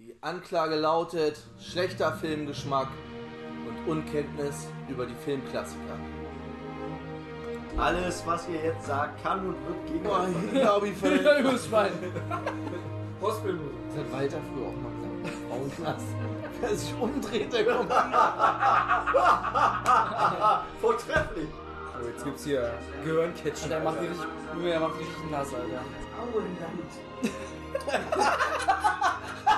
Die Anklage lautet schlechter Filmgeschmack und Unkenntnis über die Filmklassiker. Alles, was ihr jetzt sagt, kann und wird gegen Boah, euch ich glaube, ich verletzt. Ja, übers Schwein. Postbildmusik. Das hat Walter früher auch mal gesagt. Frauenknast. Wer sich umdreht, der kommt. Vortrefflich. So, jetzt gibt's hier Gehirncatchen. Der macht die richtig, der macht richtig nass, Alter.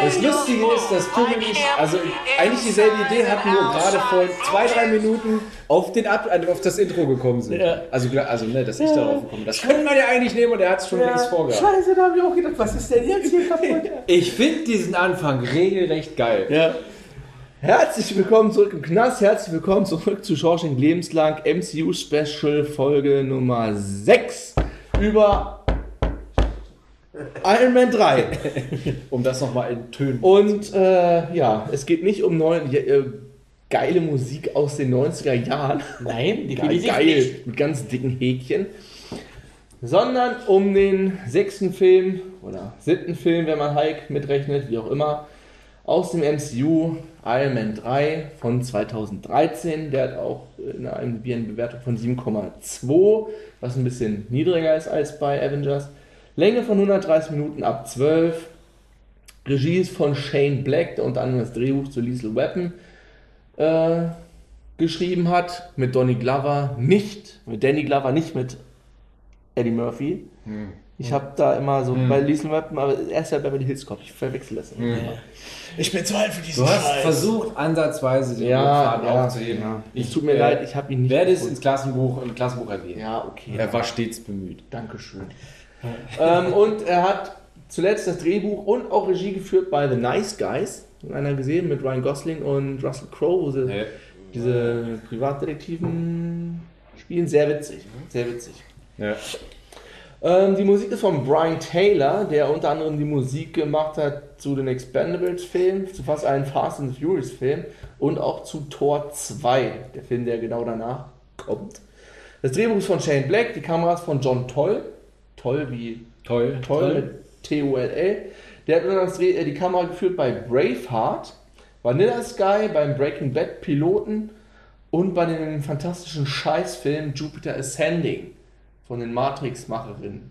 Das Lustige ist, dass. Tobi und ich also eigentlich dieselbe Idee hatten, nur gerade vor zwei, drei Minuten auf, den Ab also auf das Intro gekommen sind. Ja. Also, also ne, dass ich darauf gekommen bin. Das könnte man ja eigentlich nehmen und er hat es schon längst vorgehabt. Scheiße, da hab ich auch gedacht, was ist denn jetzt hier kaputt? Ich finde diesen Anfang regelrecht geil. Ja. Herzlich willkommen zurück im Knast, herzlich willkommen zurück zu Shawshank Lebenslang MCU Special Folge Nummer 6 über Iron Man 3. Um das nochmal in Tönen. Und äh, ja, es geht nicht um neue, äh, geile Musik aus den 90er Jahren. Nein, Geil, definitiv geil nicht. mit ganz dicken Häkchen. Sondern um den sechsten Film oder siebten Film, wenn man Hulk mitrechnet, wie auch immer, aus dem MCU Iron Man 3 von 2013. Der hat auch in einem eine Bewertung von 7,2, was ein bisschen niedriger ist als bei Avengers. Länge von 130 Minuten ab 12. Regie ist von Shane Black, der unter anderem das Drehbuch zu Lethal Weapon äh, geschrieben hat. Mit Donny Glover nicht, mit Danny Glover nicht mit Eddie Murphy. Ich habe da immer so bei Lethal Weapon, aber er ist ja Beverly Hills Cop, ich verwechsel das immer. Ich bin zu alt für diesen Du hast Scheiß. versucht, anzaweise den Ja, Faden ja, aufzuheben. ja. Ich Es tut mir äh, leid, ich habe ihn nicht. werde es ins Klassenbuch, im Klassenbuch erwähnen. Ja, okay. Er war stets bemüht. Dankeschön. ähm, und er hat zuletzt das Drehbuch und auch Regie geführt bei The Nice Guys. Einer gesehen mit Ryan Gosling und Russell Crowe, wo sie Ja. diese Privatdetektiven spielen. Sehr witzig. Sehr witzig. Ja. Ähm, die Musik ist von Brian Taylor, der unter anderem die Musik gemacht hat zu den Expendables-Filmen, zu fast allen Fast and Furious-Filmen und auch zu Tor 2, der Film, der genau danach kommt. Das Drehbuch ist von Shane Black, die Kameras von John Toll. Toll wie Toll. Toll, mit T-O-L-L. Der hat das Dreh- äh, die Kamera geführt bei Braveheart, Vanilla Sky, beim Breaking Bad Piloten und bei dem fantastischen Scheißfilm Jupiter Ascending von den Matrix-Macherinnen.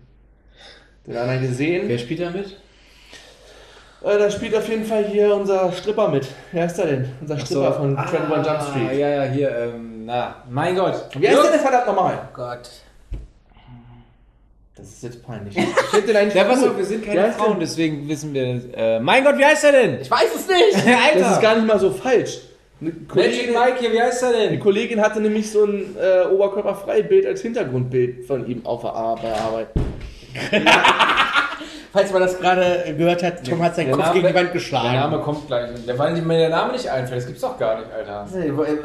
Den hat einer gesehen. Wer spielt da mit? Äh, da spielt auf jeden Fall hier unser Stripper mit. Wer ist der denn? Unser Stripper von 21 Jump Street. Ah, Ja, ja, hier, ähm, na, mein Gott. Heißt der denn verdammt nochmal? Gott. Das ist jetzt peinlich. Ich den eigentlich Ja, pass auf, wir sind keine Frauen, der? deswegen wissen wir. Äh, mein Gott, wie heißt er denn? Ich weiß es nicht! Alter! Das ist gar nicht mal so falsch. Eine Magic Kollegin, Mike hier, wie heißt er Die denn? Kollegin hatte nämlich so ein äh, Oberkörperfreibild als Hintergrundbild von ihm auf der Ar bei der Arbeit. Falls man das gerade gehört hat, Tom hat seinen Der Kopf Name- gegen die Wand Der geschlagen. Name kommt gleich. Der, weil mir der Name nicht einfällt, das gibt's doch gar nicht, Alter.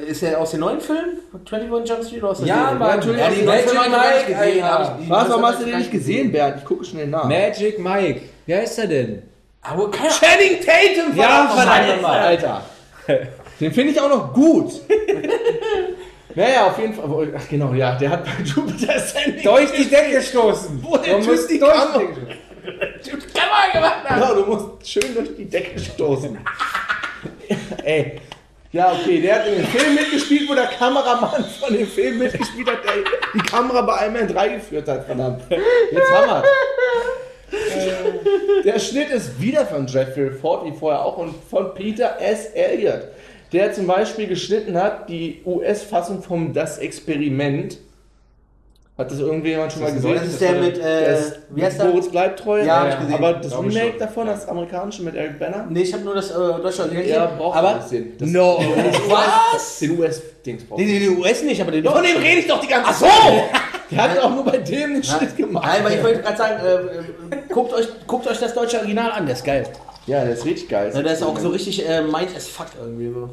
Ist er aus den neuen Filmen? 21 Jump Street oder aus der Ja, Serie? Mann, natürlich. ja, die die neuen Magic Mike, gesehen. Alter. die Was, warum hast du den nicht ich gesehen, Bernd? Ich gucke schnell nach. Magic Mike. Wie heißt er denn? Aber Channing Tatum, Ja, verdammt Alter. Den finde ich auch noch gut. naja, auf jeden Fall. Ach genau, ja, der hat bei Jupiter Ascending Durch die Decke stoßen. Wo der Du musst die durch die Decke Genau, du musst schön durch die Decke stoßen. Ey. Ja, okay, der hat in dem Film mitgespielt, wo der Kameramann von dem Film mitgespielt hat, der die Kamera bei Iron Man 3 geführt hat, verdammt. Jetzt wir's. Der Schnitt ist wieder von Jeffrey Ford, wie vorher auch, und von Peter S. Elliott, der zum Beispiel geschnitten hat die US-Fassung vom Das Experiment Hat das irgendjemand schon mal Das ist gesehen? Das ist der mit, Der äh, ist wie heißt der? Moritz bleibt treu. Ja, hab ich gesehen. Aber das Glaub ich Remake schon. davon, das amerikanische mit Eric Banner, Nee, ich habe nur das äh, deutsche Original ja, gesehen. braucht aber nicht sehen. Das- No, was? Den US-Dings braucht Den, man. den US nicht, aber den Von dem rede ich doch die ganze Ach so! Der hat auch nur bei dem den Schnitt gemacht. Nein, aber ich wollte gerade sagen, äh, äh, guckt, euch, guckt euch das deutsche Original an, der ist geil. Ja, der ist richtig geil. Ja, der ist auch so richtig äh, mind as fuck irgendwie. So.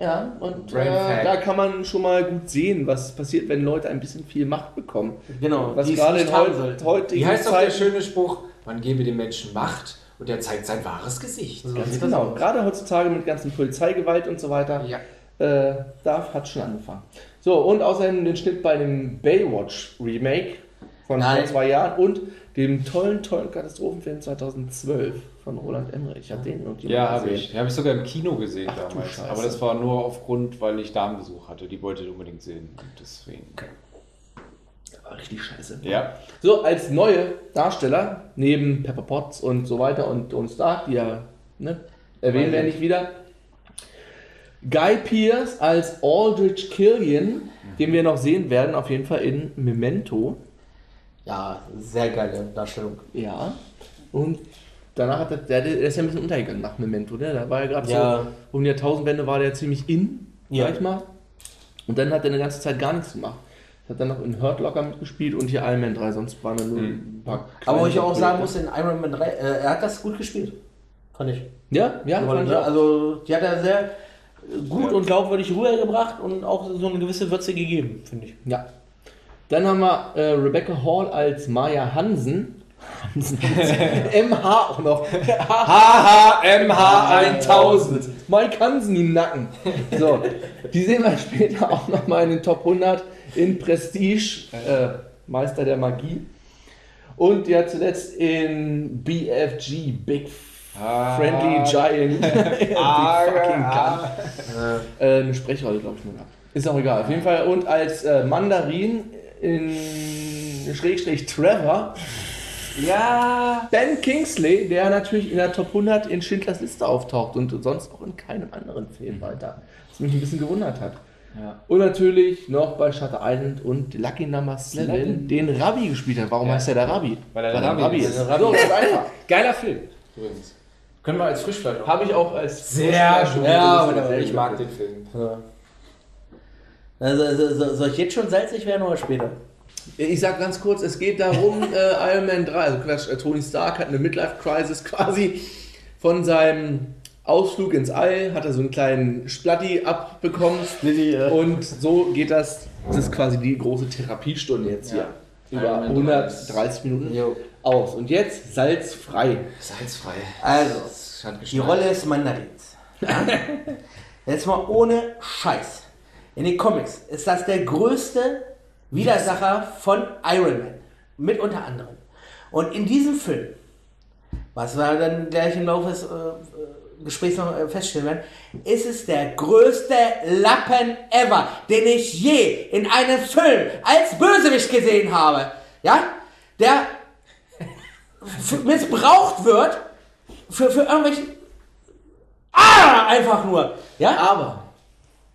Ja, und äh, da kann man schon mal gut sehen, was passiert, wenn Leute ein bisschen viel Macht bekommen. Genau, Was gerade in haben heut, heutigen Wie heißt doch der Zeiten- schöne Spruch, man gebe dem Menschen Macht und er zeigt sein wahres Gesicht. Ganz genau. Gerade heutzutage mit ganzen Polizeigewalt und so weiter. Ja. Äh, da hat schon angefangen. So, und außerdem den Schnitt bei dem Baywatch Remake von vor Nein. zwei Jahren und dem tollen, tollen Katastrophenfilm 2012 von Roland Emmerich. Hat den irgendjemand Ja, habe ich. Den habe ich sogar im Kino gesehen Ach damals. Aber das war nur aufgrund, weil ich Damenbesuch hatte. Die wollte ich unbedingt sehen. Und deswegen. War richtig scheiße. Ja. So, als neue Darsteller, neben Pepper Potts und so weiter und Don Stark, die ja ne, erwähnen wir nicht wieder, Guy Pearce als Aldrich Killian, den wir noch sehen werden, auf jeden Fall in Memento. Ja, sehr geile Darstellung. Ja. Und danach hat er, der, der ist ja ein bisschen untergegangen nach Memento, ne? Da war ja gerade Ja. so, um die Jahrtausendwende war der ziemlich in, Ja. sag ich mal. Und dann hat er eine ganze Zeit gar nichts gemacht. Hat dann noch in Hurt Locker mitgespielt und hier Iron Man 3, sonst waren da nur ein paar Aber wo ich auch sagen muss, in Iron Man 3, äh, er hat das gut gespielt. Fand ich. Ja, ja, fand Rolle, ich ne? auch. Also, die hat er sehr gut und glaubwürdig rübergebracht und auch so eine gewisse Würze gegeben, finde ich. Ja. Dann haben wir äh, Rebecca Hall als Maya Hansen. Hansen. MH auch noch. HHMH 1000. Mike Hansen im Nacken. So, die sehen wir später auch nochmal in den Top 100 in Prestige, äh, Meister der Magie. Und ja zuletzt in BFG, Big Ah. Friendly Giant. Ah, fucking ah. Äh, eine Sprechrolle, glaube ich, nur gehabt. Ist auch egal. Auf jeden Fall. Und als äh, Mandarin in Schrägstrich Trevor. Ja. Ben Kingsley, der natürlich in der Top 100 in Schindlers Liste auftaucht und sonst auch in keinem anderen Film weiter. Was mich ein bisschen gewundert hat. Ja. Und natürlich noch bei Shutter Island und Lucky Number 7, den Rabbi gespielt hat. Warum Ja. heißt er der Rabbi? Weil er der er Rabbi ist. ist. So, ganz einfach. Geiler Film. Übrigens. Können wir als Frischfleisch auch. Habe ich auch als Sehr gut. Ja. Ich mag den Film. Also, so, so, soll ich jetzt schon salzig werden oder später? Ich sag ganz kurz, es geht darum, äh, Iron Man 3, also Quatsch, äh, Tony Stark hat eine Midlife-Crisis quasi von seinem Ausflug ins All, hat er so einen kleinen Splatti abbekommen und so geht das, das ist quasi die große Therapiestunde jetzt hier. Über Iron Man 130 Minuten Jo. aus. Und jetzt salzfrei. Salzfrei. Also, die. Rolle des Mandarins. Ja? Jetzt mal ohne Scheiß. In den Comics ist das der größte Widersacher von Iron Man. Mit unter anderem. Und in diesem Film, was wir dann gleich im Laufe des äh, äh, Gesprächs noch äh, feststellen werden, ist es der größte Lappen ever, den ich je in einem Film als Bösewicht gesehen habe. Ja? Der missbraucht wird für, für irgendwelche. Ah! Einfach nur. Ja? Aber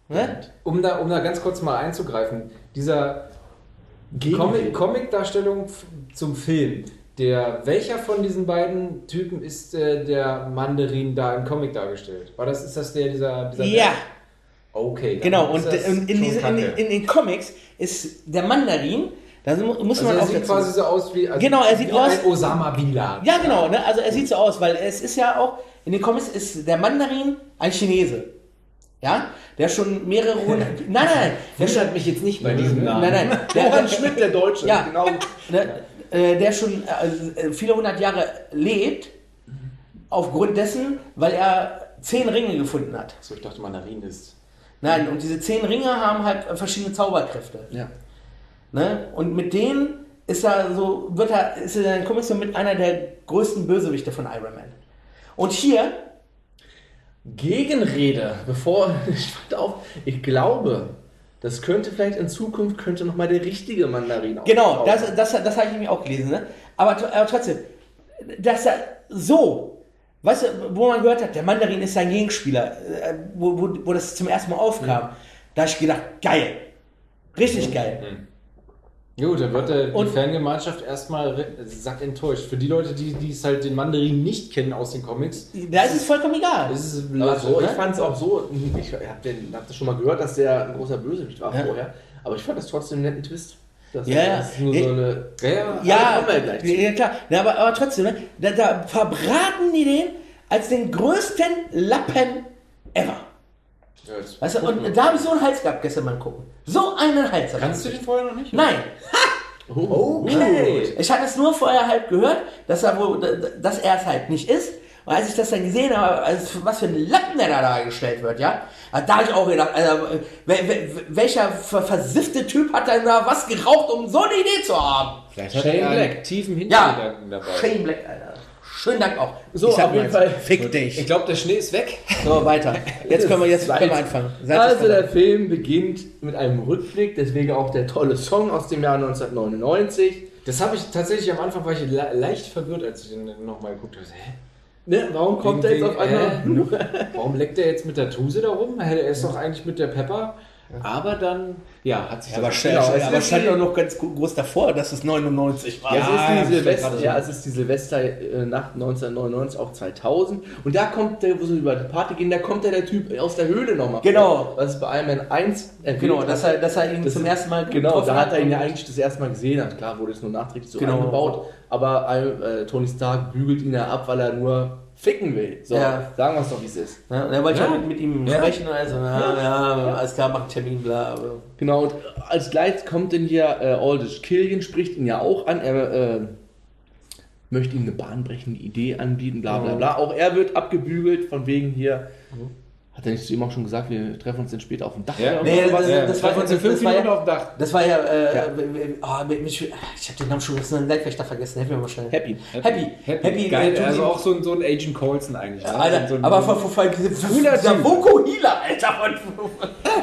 Ne? Um da, um da ganz kurz mal einzugreifen, dieser Comic- Comic-Darstellung zum Film, der, welcher von diesen beiden Typen ist äh, der Mandarin da im Comic dargestellt? War das, ist das der, dieser, dieser Ja, Okay. dann genau. Und das in, in, diese, in, in den Comics ist der Mandarin, da mu- muss also man er auch sieht dazu- quasi so aus wie, also Genau, er sieht wie aus- ein Osama Bin Laden. Ja, genau, ne? also er sieht so aus, weil es ist ja auch, in den Comics ist der Mandarin ein Chinese. Ja? Der schon mehrere hundert. Nein, nein, nein. Der Wundert mich jetzt nicht bei diesem Namen. nein, nein. Der, Johann Schmidt, der Deutsche. Ja. Genau. ne, äh, der schon äh, viele hundert Jahre lebt, aufgrund dessen, weil er zehn Ringe gefunden hat. So, ich dachte, Mandarin ist. Nein, und diese zehn Ringe haben halt äh, verschiedene Zauberkräfte. Ja. Ne? Und mit denen ist er so, wird er, ist er in den Comics so mit einer der größten Bösewichte von Iron Man. Und hier, Gegenrede, bevor ich auf, ich glaube, das könnte vielleicht in Zukunft könnte noch mal der richtige Mandarin genau, das, das, das habe ich nämlich auch gelesen, ne? aber, aber trotzdem, dass er so, weißt du, wo man gehört hat, der Mandarin ist sein Gegenspieler, äh, wo, wo, wo das zum ersten Mal aufkam, da habe ich gedacht, geil, richtig geil. Gut, dann wird der, die Und- Fangemeinschaft erstmal satt enttäuscht. Für die Leute, die, die es halt den Mandarin nicht kennen aus den Comics, Da ist es vollkommen egal. ist es Latte, so, ich ne? fand es auch so, ich habe hab das schon mal gehört, dass der ein großer Bösewicht war Ja. vorher, aber ich fand das trotzdem einen netten Twist. Das, Ja, ist nur Ja. so eine. Ja, ja. Ja, klar. Ja, aber, aber trotzdem, ne? da, da verbraten die den als den größten Lappen ever. Ja, Weißt du, und da habe ich so einen Hals gehabt gestern beim Gucken. So einen Hals. Kannst du den vorher noch nicht? Nein. Okay. Ich hatte es nur vorher halt gehört, dass er, wohl, dass er es halt nicht ist. Und als ich das dann gesehen habe, also was für ein Lappen der da dargestellt wird, ja, da habe ich auch gedacht, also, wel- wel- welcher ver- versiffte Typ hat denn da was geraucht, um so eine Idee zu haben? Vielleicht hat Shane er Black. tiefen Ja, Hintergedanken dabei. Shane Black, Alter. Schönen Dank auch. So, auf jeden Fall. Fick dich. Ich glaube, der Schnee ist weg. So, weiter. Jetzt können wir, jetzt können wir anfangen. Seid Also der? Film beginnt mit einem Rückblick, deswegen auch der tolle Song aus dem Jahr 1999. Das habe ich tatsächlich am Anfang war ich le leicht verwirrt, als ich den nochmal geguckt habe. Hä? Ne, warum kommt er jetzt auf einmal? Äh, warum leckt er jetzt mit der Tuse da rum? Er ist doch eigentlich mit der Pepper. Aber dann, ja, hat sich Aber, das stand, Genau, es aber ist stand doch noch ganz groß davor, dass es 99 war. Ja, Ja, es, ist die Silvester, ja, es ist die Silvesternacht 1999, auch 2000. Und da kommt der, wo sie über die Party gehen, da kommt ja der Typ aus der Höhle nochmal. Genau. Was es bei Iron Man 1 erwähnt Genau, hat. dass er, dass er ihn Das zum ist- ersten Mal Genau, da hat er ihn ja eigentlich das erste Mal gesehen. Und klar wurde es nur nachträglich so Genau. eingebaut. Aber äh, Tony Stark bügelt ihn ja ab, weil er nur ficken will. So, Ja. sagen wir es doch, wie es ist. Ja, und er wollte ja. Ja. mit, mit ihm Ja. sprechen und also, ja, ja, alles klar, mach einen Termin, bla. bla. Genau, und als gleich kommt dann hier äh, Aldous Killian, spricht ihn ja auch an. Er äh, möchte ihm eine bahnbrechende Idee anbieten, bla bla bla. Auch er wird abgebügelt, von wegen hier. Hat er nicht zu ihm auch schon gesagt, wir treffen uns dann später auf dem Dach? Ja. Nee, das- Ja, das wir war- treffen uns in das- fünf das Minuten ja- auf dem Dach. Das war ja, äh, Ja. oh, mit- mit- ich habe den Namen schon, das ein Leibwächter vergessen, helfen wir mal schnell. Happy. Happy. Happy. Geil, äh, also auch so ein, so ein Agent Colson eigentlich. ne? Alter, so ein, aber dieser, Cooler dieser Typ. Voko Healer, Alter. Von,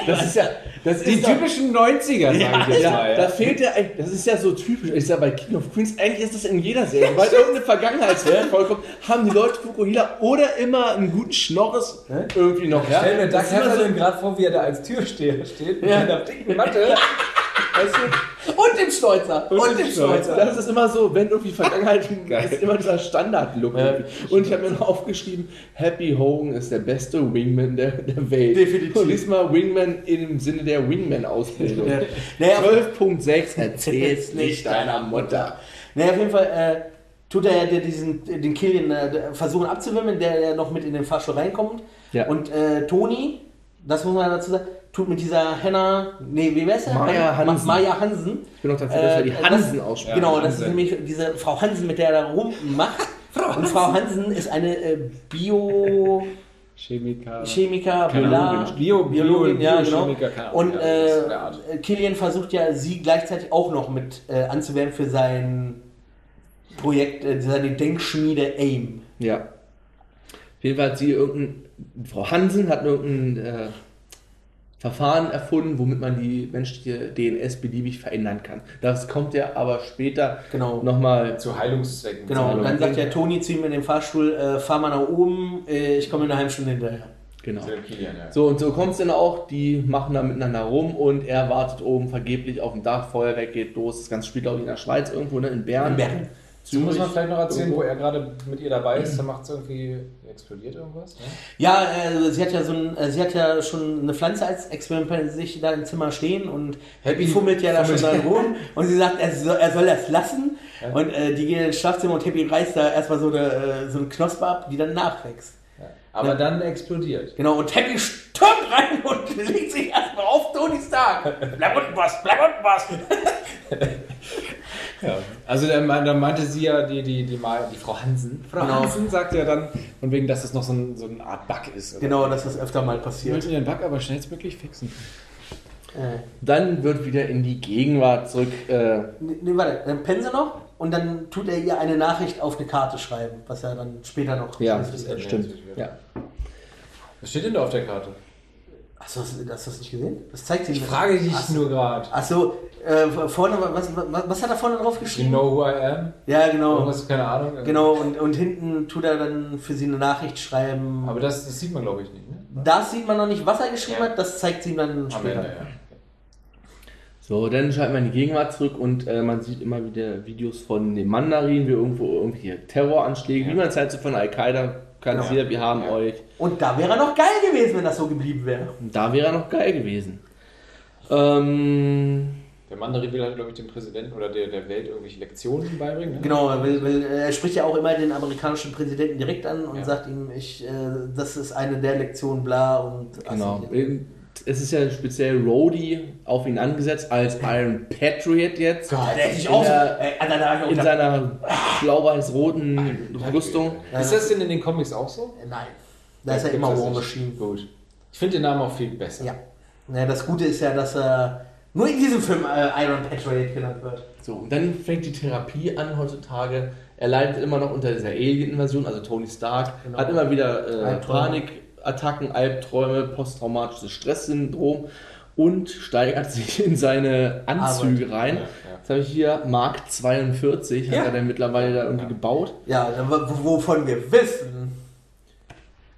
Das ist ja, das die ist doch- typischen 90er, sag ich jetzt Ja, mal. da Ja. fehlt ja, eigentlich- das ist ja so typisch. Ich sag bei King of Queens, eigentlich ist das in jeder Serie. Weil irgendeine Vergangenheitswelt vorkommt, haben die Leute Fukuhila oder immer einen guten Schnorres irgendwie noch. Ja? Stell mir Doug immer so- Heffernan gerade vor, wie er da als Türsteher steht. Mit Ja. einer dicken Matte. Weißt du? und dem Stolzer. Und, dem Stolzer. Das ist immer so, wenn irgendwie Vergangenheit ist immer dieser Standard-Look. Ja. irgendwie. Und ich habe mir noch aufgeschrieben, Happy Hogan ist der beste Wingman der, der Welt. Definitiv. Und diesmal Wingman im Sinne der Wingman-Ausbildung. Ja. Naja, 12.6 erzähl's nicht deiner Mutter. naja, auf jeden Fall äh, tut er ja der- diesen, den Killian äh, versuchen abzuwimmeln, der ja noch mit in den Fahrstuhl reinkommt. Ja. Und äh, Toni, das muss man dazu sagen, tut mit dieser Henna, nee, wie heißt er? Maya Hansen. Maya Hansen. Ich bin auch dafür, dass wir die Äh, Hansen das, aussprechen. Genau, Ja, das ist Hansen. nämlich diese Frau Hansen, mit der er da rummacht. Und Frau Hansen ist eine äh, Bio... Chemiker. Chemiker, Ahnung, Bio- Biologin, Bio- ja, genau. Und ja, äh, Killian versucht ja, sie gleichzeitig auch noch mit äh, anzuwerben für sein Projekt, äh, seine Denkschmiede AIM. Ja. Auf jeden Fall hat sie irgendein, Frau Hansen hat irgendein äh, Verfahren erfunden, womit man die menschliche DNS beliebig verändern kann. Das kommt ja aber später Genau. nochmal Zu Heilungszwecken. Genau, und dann sagt ja Toni zu ihm in dem Fahrstuhl, äh, fahr mal nach oben, äh, ich komme in einer halben Stunde hinterher. Genau. So, und so kommt es dann auch, die machen da miteinander rum und er wartet oben vergeblich auf dem Dach, Feuerwerk geht los, das ganze spielt glaube ich in der Schweiz irgendwo, ne? in Bern. In Bern. So muss man vielleicht noch erzählen, Irgendwo. wo er gerade mit ihr dabei ist. Da macht es irgendwie, explodiert irgendwas. Ne? Ja, äh, sie hat ja so ein, äh, sie hat ja schon eine Pflanze als Experiment sich da im Zimmer stehen und Happy fummelt ja da schon dran rum und sie sagt, er soll, er soll das lassen und äh, die gehen ins Schlafzimmer und Happy reißt da erstmal so eine, äh, so eine Knospe ab, die dann nachwächst. Aber Ja. dann explodiert. Genau, und Happy stürmt rein und legt sich erstmal auf Tony Stark. Bleib unten was, bleib unten was. Ja. Also dann, meinte- dann meinte sie ja, die, die, die, Ma- die Frau Hansen. Frau Genau. Hansen sagt ja dann, von wegen, dass das noch so, ein, so eine Art Bug ist. oder? Genau, dass das öfter mal Ich passiert. wollte den Bug aber schnellstmöglich fixen. Äh, Dann wird wieder in die Gegenwart zurück. Äh, nee, nee, warte, dann pennen sie noch und dann tut er ihr eine Nachricht auf eine Karte schreiben, was er dann später noch ja, schriftlich- das stimmt. Ja. Was steht denn da auf der Karte? Hast du das, hast du das nicht gesehen? Das zeigt sie Ich frage dich Ach so. nur gerade. Achso, äh, vorne, was, was, was hat er vorne drauf You geschrieben? know who I am? Ja, genau. Irgendwas, keine Ahnung. Genau, und, und hinten tut er dann für sie eine Nachricht schreiben. Aber das, das sieht man, glaube ich, nicht. Ne? das sieht man noch nicht, was er geschrieben Ja. hat, das zeigt sie ihm dann Am später. Ende, ja. So, dann schalten wir in die Gegenwart zurück und äh, man sieht immer wieder Videos von dem Mandarin, wie irgendwo irgendwie Terroranschläge, wie man es halt so von Al-Qaida kann. Hier, wir haben euch. Und da wäre er noch geil gewesen, wenn das so geblieben wäre. Da wäre er noch geil gewesen. Ähm, Der Mandarin will halt, glaube ich, dem Präsidenten oder der, der Welt irgendwelche Lektionen beibringen. Ne? Genau, er, will, will, er spricht ja auch immer den amerikanischen Präsidenten direkt an und Ja. sagt ihm, ich, äh, das ist eine der Lektionen, bla und genau. Ach, Eben, Es ist ja speziell Rhodey auf ihn angesetzt als Iron Patriot jetzt. Gott, der hätte ich In auch. der- Ey, Alter, da hab ich auch In gedacht, seiner blau-weiß-roten Rüstung. Ist das denn in den Comics auch so? Nein. Da ist ja immer War? Machine. Gut. Ich finde den Namen auch viel besser. Ja. ja. Das Gute ist ja, dass er nur in diesem Film äh, Iron Patriot genannt wird. So, und dann fängt die Therapie an heutzutage. Er leidet immer noch unter dieser Alien-Invasion, also Tony Stark Genau. hat immer wieder äh, Albträume. Panikattacken, Albträume, posttraumatisches Stresssyndrom und steigert sich in seine Anzüge rein. Ja, ja. Jetzt habe ich hier Mark 42, hat Ja. er dann mittlerweile da irgendwie gebaut. Ja, w- wovon wir wissen.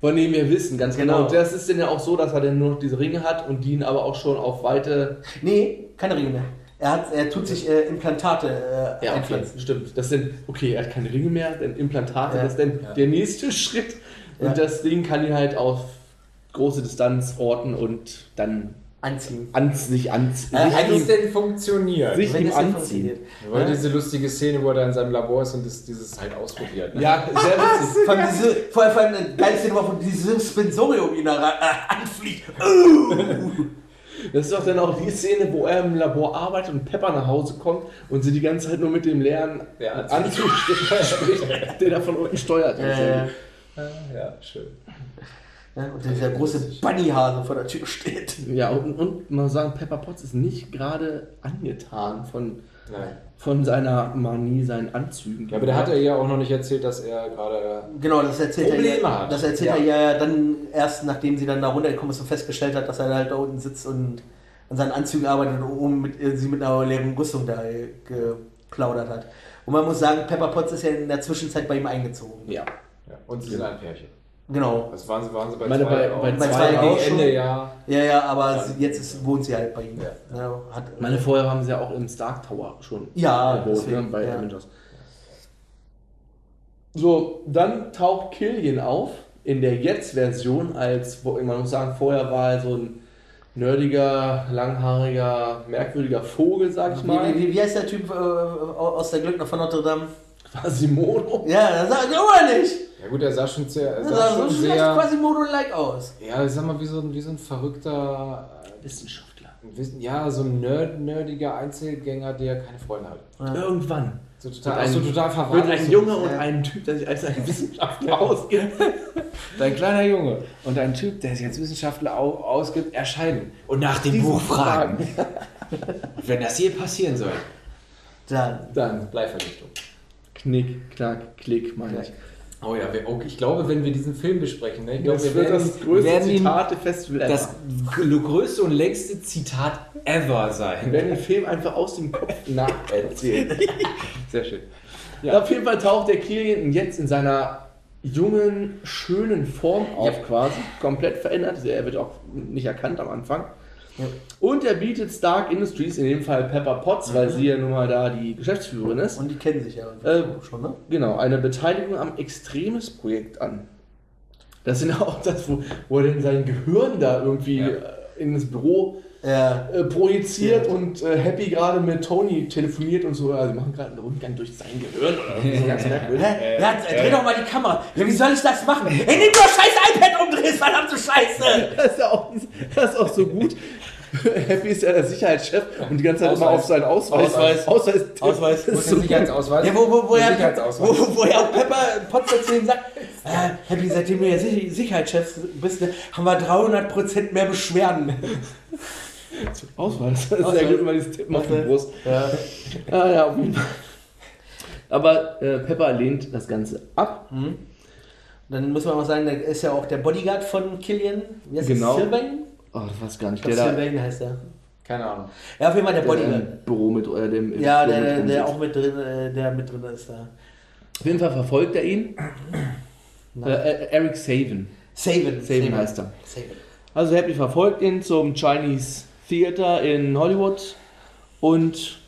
Von dem wir wissen, ganz genau. Genau. Und das ist dann ja auch so, dass er dann nur noch diese Ringe hat und die ihn aber auch schon auf weite. Nee, keine Ringe mehr. Er, hat, er tut sich äh, Implantate äh, Ja, okay, stimmt. Das sind, okay, er hat keine Ringe mehr, dann Implantate, Ja. das ist dann Ja. der nächste Schritt. Und Ja. das Ding kann ihn halt auf große Distanz orten und dann Anziehen. an, sich, an, sich, Äh, Wenn eigentlich- es denn funktioniert. sich Wenn ihm anziehen. funktioniert. Weil Ja. diese lustige Szene, wo er da in seinem Labor ist und das, dieses halt ausprobiert. Ne? Ja, sehr witzig. Vor allem diese, vor allem, vor allem eine geile Szene, wo dieses Spensorium ihn da rein- äh, anfliegt. Das ist doch dann auch die Szene, wo er im Labor arbeitet und Pepper nach Hause kommt und sie die ganze Zeit nur mit dem leeren Anzug. Anzug spricht, der da von unten steuert. Äh, Ja, schön. ja, und dieser große Bunnyhase vor der Tür steht. Ja, und, und man muss sagen, Pepper Potts ist nicht gerade angetan von, Nein. von seiner Manie, seinen Anzügen. Ja, aber der hat er ja auch noch nicht erzählt, dass er gerade. Genau, das erzählt er Probleme ja, hat. das erzählt Ja. er ja dann erst, nachdem sie dann da runtergekommen ist und festgestellt hat, dass er halt da unten sitzt und an seinen Anzügen arbeitet und mit, äh, sie mit einer leeren Rüstung da äh, geplaudert hat. Und man muss sagen, Pepper Potts ist ja in der Zwischenzeit bei ihm eingezogen. Ja. Ja. Und sie sind ein Pärchen. Genau. Das waren sie, waren sie bei Meine, zwei bei- auch. bei Bei zwei zwei auch schon. Ende, ja. Ja, ja, aber Ja. sie, jetzt ist, wohnt sie halt bei ihm. Ja. Ja, hat, Ich meine, vorher haben sie ja auch im Stark Tower schon Ja, gewohnt, deswegen, ne, bei ja. Avengers. So, dann taucht Killian auf in der Jetzt-Version als, wo- man muss sagen, vorher war er so ein nerdiger, langhaariger, merkwürdiger Vogel, sag ich mal. wie, wie, wie heißt der Typ äh, aus der Glöckner von Notre Dame? Quasimodo. Ja, das sagt er nicht. Ja gut, er sah schon sehr, er sah sah schon so schlecht sehr, Quasimodo-like aus. ja, ich sag mal, wie so ein, wie so ein verrückter, Wissenschaftler. äh, Wissen- ja, so ein Nerd, nerdiger Einzelgänger, der keine Freunde hat. Irgendwann So total, ein, so total verwandt. wird ein so- Junge und Ja. ein Typ, der sich als ein Wissenschaftler ausgibt. Dein kleiner Junge und ein Typ, der sich als Wissenschaftler au ausgibt, erscheinen und nach dem Buch fragen. Wenn das je passieren soll. Dann. Dann Bleivernichtung. Knick, knack, klick, meine ich. Oh ja, wir, oh, ich glaube, wenn wir diesen Film besprechen, ne, ich glaube, wir wird werden, das größte werden ihn- Zitate-Festival ever. Das größte und längste Zitat ever Wir sein. werden den Film einfach aus dem Kopf nacherzählen. Sehr schön. Auf jeden Fall taucht der Killian jetzt in seiner jungen, schönen Form auf quasi. Komplett verändert. Er wird auch nicht erkannt am Anfang. Und er bietet Stark Industries, in dem Fall Pepper Potts, weil sie ja nun mal da die Geschäftsführerin ist, Und die kennen sich ja Äh, schon, ne? genau, eine Beteiligung am Extremes-Projekt an. Das sind ja auch das, wo, wo er denn sein Gehirn da irgendwie Ja. äh, in das Büro Ja. äh, projiziert Ja. und äh, Happy gerade mit Tony telefoniert und so. Also sie machen gerade einen Rundgang durch sein Gehirn oder so ganz merkwürdig. Hä? ja, dreh doch mal die Kamera. Ja, wie soll ich das machen? Ey, nimm doch scheiß iPad umdrehst, verdammte Scheiße! Das ist ja auch, das ist auch so gut. Happy ist ja der Sicherheitschef und die ganze Zeit immer Ausweis. auf seinen Ausweis. Ausweis. Ausweis. Ausweis. Wo ist der Sicherheitsausweis? Ja, wo, wo, wo, er, Sicherheitsausweis. wo, wo er auch Pepper Potts zu ihm sagt, äh, Happy, seitdem du ja Sich- Sicherheitschef bist, ne, haben wir 300% mehr Beschwerden. Ausweis. Das ist Ausweis. sehr gut, immer dieses Tippen auf die. Brust. Ja. Ah, ja, auf jeden Fall. Aber äh, Pepper lehnt das Ganze ab. Dann muss man auch sagen, der ist ja auch der Bodyguard von Killian. Wie heißt Genau. das? Sylvain? Oh, ich weiß gar nicht. Ich da Sylvain heißt er. Keine Ahnung. Ja, auf jeden Fall der der da Bodyguard. im Büro mit, oder dem im Ja, Büro der, mit der, sitzt. auch mit drin, äh, der mit drin ist da. Auf jeden Fall verfolgt er ihn. Äh, äh, Eric Saven. Saban. Saven heißt er. Saban. Also Happy verfolgt ihn zum Chinese Theater in Hollywood Und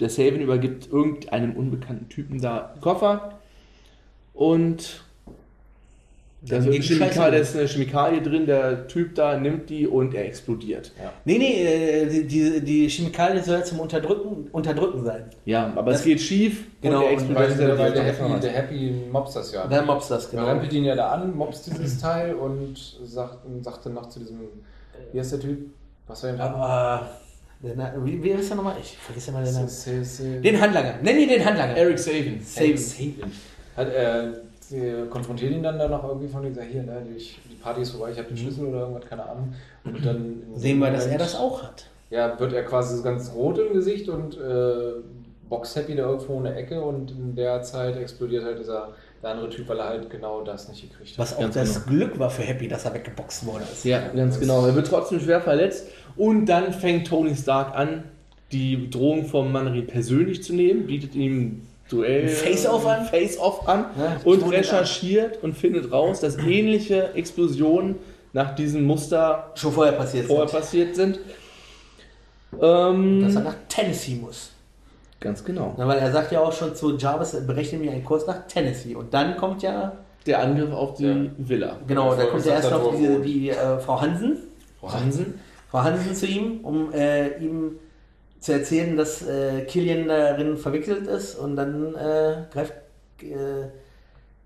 der Saban übergibt irgendeinem unbekannten Typen da einen Koffer. Und da los. ist eine Chemikalie drin, der Typ da nimmt die und er explodiert. Ja, Nee, nee, äh, die, die, Chemikalie soll zum Unterdrücken, Unterdrücken sein. aber Das- es geht schief Genau, und er und explodiert. Weil, der, weil der, direkt Happy, der Happy mobst das ja. Dann mobst das, Er genau. rempelt ihn ja da an, mobst dieses Teil und sagt, und sagt dann noch zu diesem, wie heißt der Typ? Was war Name? Aber, der Na- wie, wie ist der nochmal? Ich vergesse immer den Namen. Se- se- Den Handlanger. Nenn ihn den Handlanger. Eric Saban. Saban. Saban. Hat, äh, sie konfrontiert ihn dann da noch irgendwie von dieser hier, ne, die, die Party ist vorbei, ich habe den Schlüssel oder irgendwas, keine Ahnung. Und dann Mhm. Sehen wir, dass er das auch hat. Ja, wird er quasi so ganz rot im Gesicht und äh, boxt Happy da irgendwo in der Ecke und in der Zeit explodiert halt dieser der andere Typ, weil er halt genau das nicht gekriegt hat. Was auch Ganz das Glück war für Happy, dass er weggeboxt worden ist. Ja, ganz genau. Er wird trotzdem schwer verletzt und dann fängt Tony Stark an, die Drohung vom Mandarin persönlich zu nehmen, bietet ihm Duell Ein Face-Off an? Face-Off an Ja, und recherchiert und findet raus, dass ähnliche Explosionen nach diesem Muster Schon vorher passiert vorher sind. passiert sind. Ähm, Dass er nach Tennessee muss. ganz genau. Na, weil er sagt ja auch schon zu Jarvis, berechne mir einen Kurs nach Tennessee. Und dann kommt ja, Der Angriff auf die Ja. Villa. genau, da kommt ja erst noch er die, äh, Frau Hansen. Hansen. Frau Hansen zu ihm, um äh, ihm zu erzählen, dass äh, Killian darin verwickelt ist. Und dann äh, greift. Äh,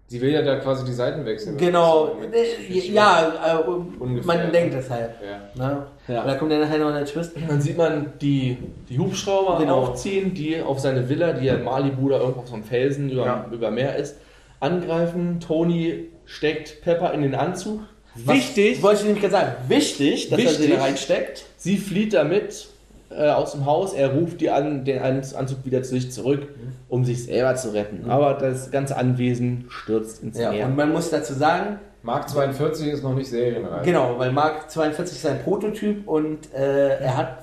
Sie will ja da quasi die Seiten wechseln. genau, äh, ja, äh, Ungefähr, man denkt deshalb. Ja. Ne? Ja. Und da kommt ja nachher noch der Twist. Dann sieht man die, die Hubschrauber Genau. aufziehen, die auf seine Villa, die ja in Malibu da irgendwo auf so einem Felsen über, Ja. über Meer ist, angreifen. Tony steckt Pepper in den Anzug. Was- Wichtig, Wollte ich nämlich gerade sagen. Wichtig, dass er sie Wichtig. da reinsteckt. sie flieht damit äh, aus dem Haus. Er ruft die an, den Anzug wieder zu sich zurück, um sich selber zu retten. Aber das ganze Anwesen stürzt ins Ja, Meer. und man muss dazu sagen, Mark 42 ist noch nicht serienreif. genau, weil Mark 42 ist ein Prototyp und äh, er hat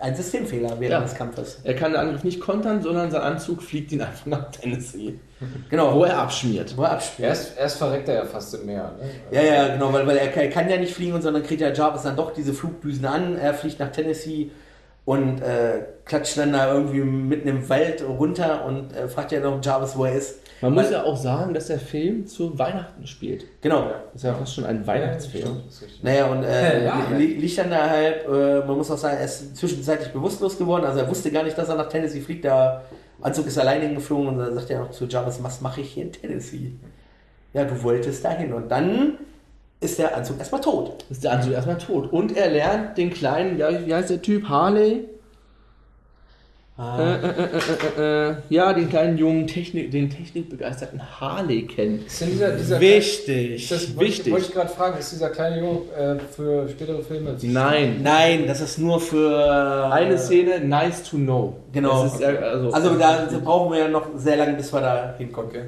einen Systemfehler während Ja. des Kampfes. er kann den Angriff nicht kontern, sondern sein Anzug fliegt ihn einfach nach Tennessee, Genau. wo er abschmiert. Wo er abspielt. Erst, erst verreckt er ja fast im Meer. Ne? Ja, ja, genau, weil, weil er, kann- er kann ja nicht fliegen, sondern kriegt ja Jarvis dann doch diese Flugdüsen an. Er fliegt nach Tennessee und äh, klatscht dann da irgendwie mitten im Wald runter und äh, fragt ja noch Jarvis, wo er ist. Man muss ja auch sagen, dass der Film zu Weihnachten spielt. Genau. Das ist ja fast schon ein Weihnachtsfilm. Naja, und äh, Ja. li liegt dann da halt, äh, man muss auch sagen, er ist zwischenzeitlich bewusstlos geworden. Also er wusste gar nicht, dass er nach Tennessee fliegt. Der Anzug ist alleine hingeflogen und dann sagt er noch zu Jarvis, was mache ich hier in Tennessee? Ja, du wolltest dahin. Und dann ist der Anzug erstmal tot. Ist der Anzug erstmal tot. Und er lernt den kleinen, ja, wie heißt der Typ? Harley? Äh, äh, äh, äh, äh, äh, ja, den kleinen jungen Technik, den technikbegeisterten Harley kennen. Ist denn dieser, dieser Wichtig, Ist das, ich- wichtig. Wollte ich gerade fragen, ist dieser kleine Junge äh, für spätere Filme? Nein. Nein, das ist nur für... Eine Szene, nice to know. Genau. Ist, also, Also da brauchen wir ja noch sehr lange, bis wir da hinkommen. Okay.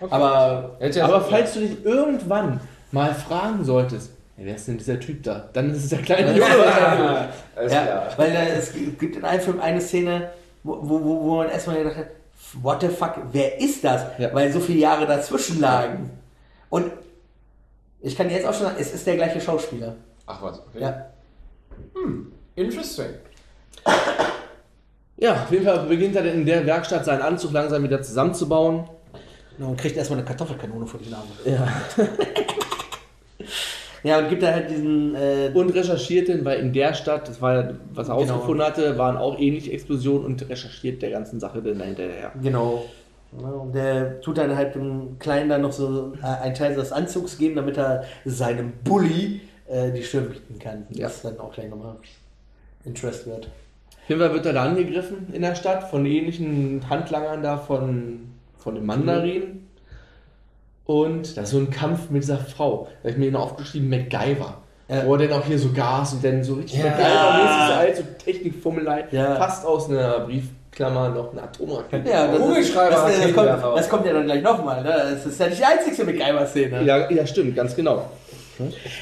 Okay. Aber aber falls du dich irgendwann mal fragen solltest, wer ist denn dieser Typ da? Dann ist es der kleine Junge. Ja, klar. weil äh, es gibt in einem Film eine Szene, wo, wo, wo man erstmal gedacht hat, what the fuck, wer ist das? Ja. Weil so viele Jahre dazwischen lagen. Und ich kann jetzt auch schon sagen, es ist der gleiche Schauspieler. Ach was, okay. Ja. Interesting. Ja, auf jeden Fall beginnt er in der Werkstatt seinen Anzug langsam wieder zusammenzubauen. Und kriegt erstmal eine Kartoffelkanone vor die Nase. Ja. Ja, und gibt da halt diesen. Äh, Und recherchiert den, weil in der Stadt, das war ja, was er Genau. ausgefunden hatte, waren auch ähnliche Explosionen und recherchiert der ganzen Sache dann hinterher. Genau. Und der tut dann halt dem Kleinen dann noch so äh, einen Teil des Anzugs geben, damit er seinem Bully äh, die Stirn bieten kann. Ja. Was dann auch gleich nochmal Interest wird. Auf jeden Fall wird er da angegriffen in der Stadt von ähnlichen Handlangern da von, von dem Mandarin. Und das ist so ein Kampf mit dieser Frau. Da habe ich mir noch aufgeschrieben, MacGyver. Ja. Wo er dann auch hier so Gas und dann so richtig Ja. MacGyver-mäßig so alt, so Technikfummelei. Ja. Fast aus einer Briefklammer noch eine Atomrakete. Ja, das, ist, das, das, kommt, das kommt ja dann gleich nochmal. Ne? Das ist ja nicht die einzige MacGyver-Szene. Ja, ja, stimmt, ganz genau.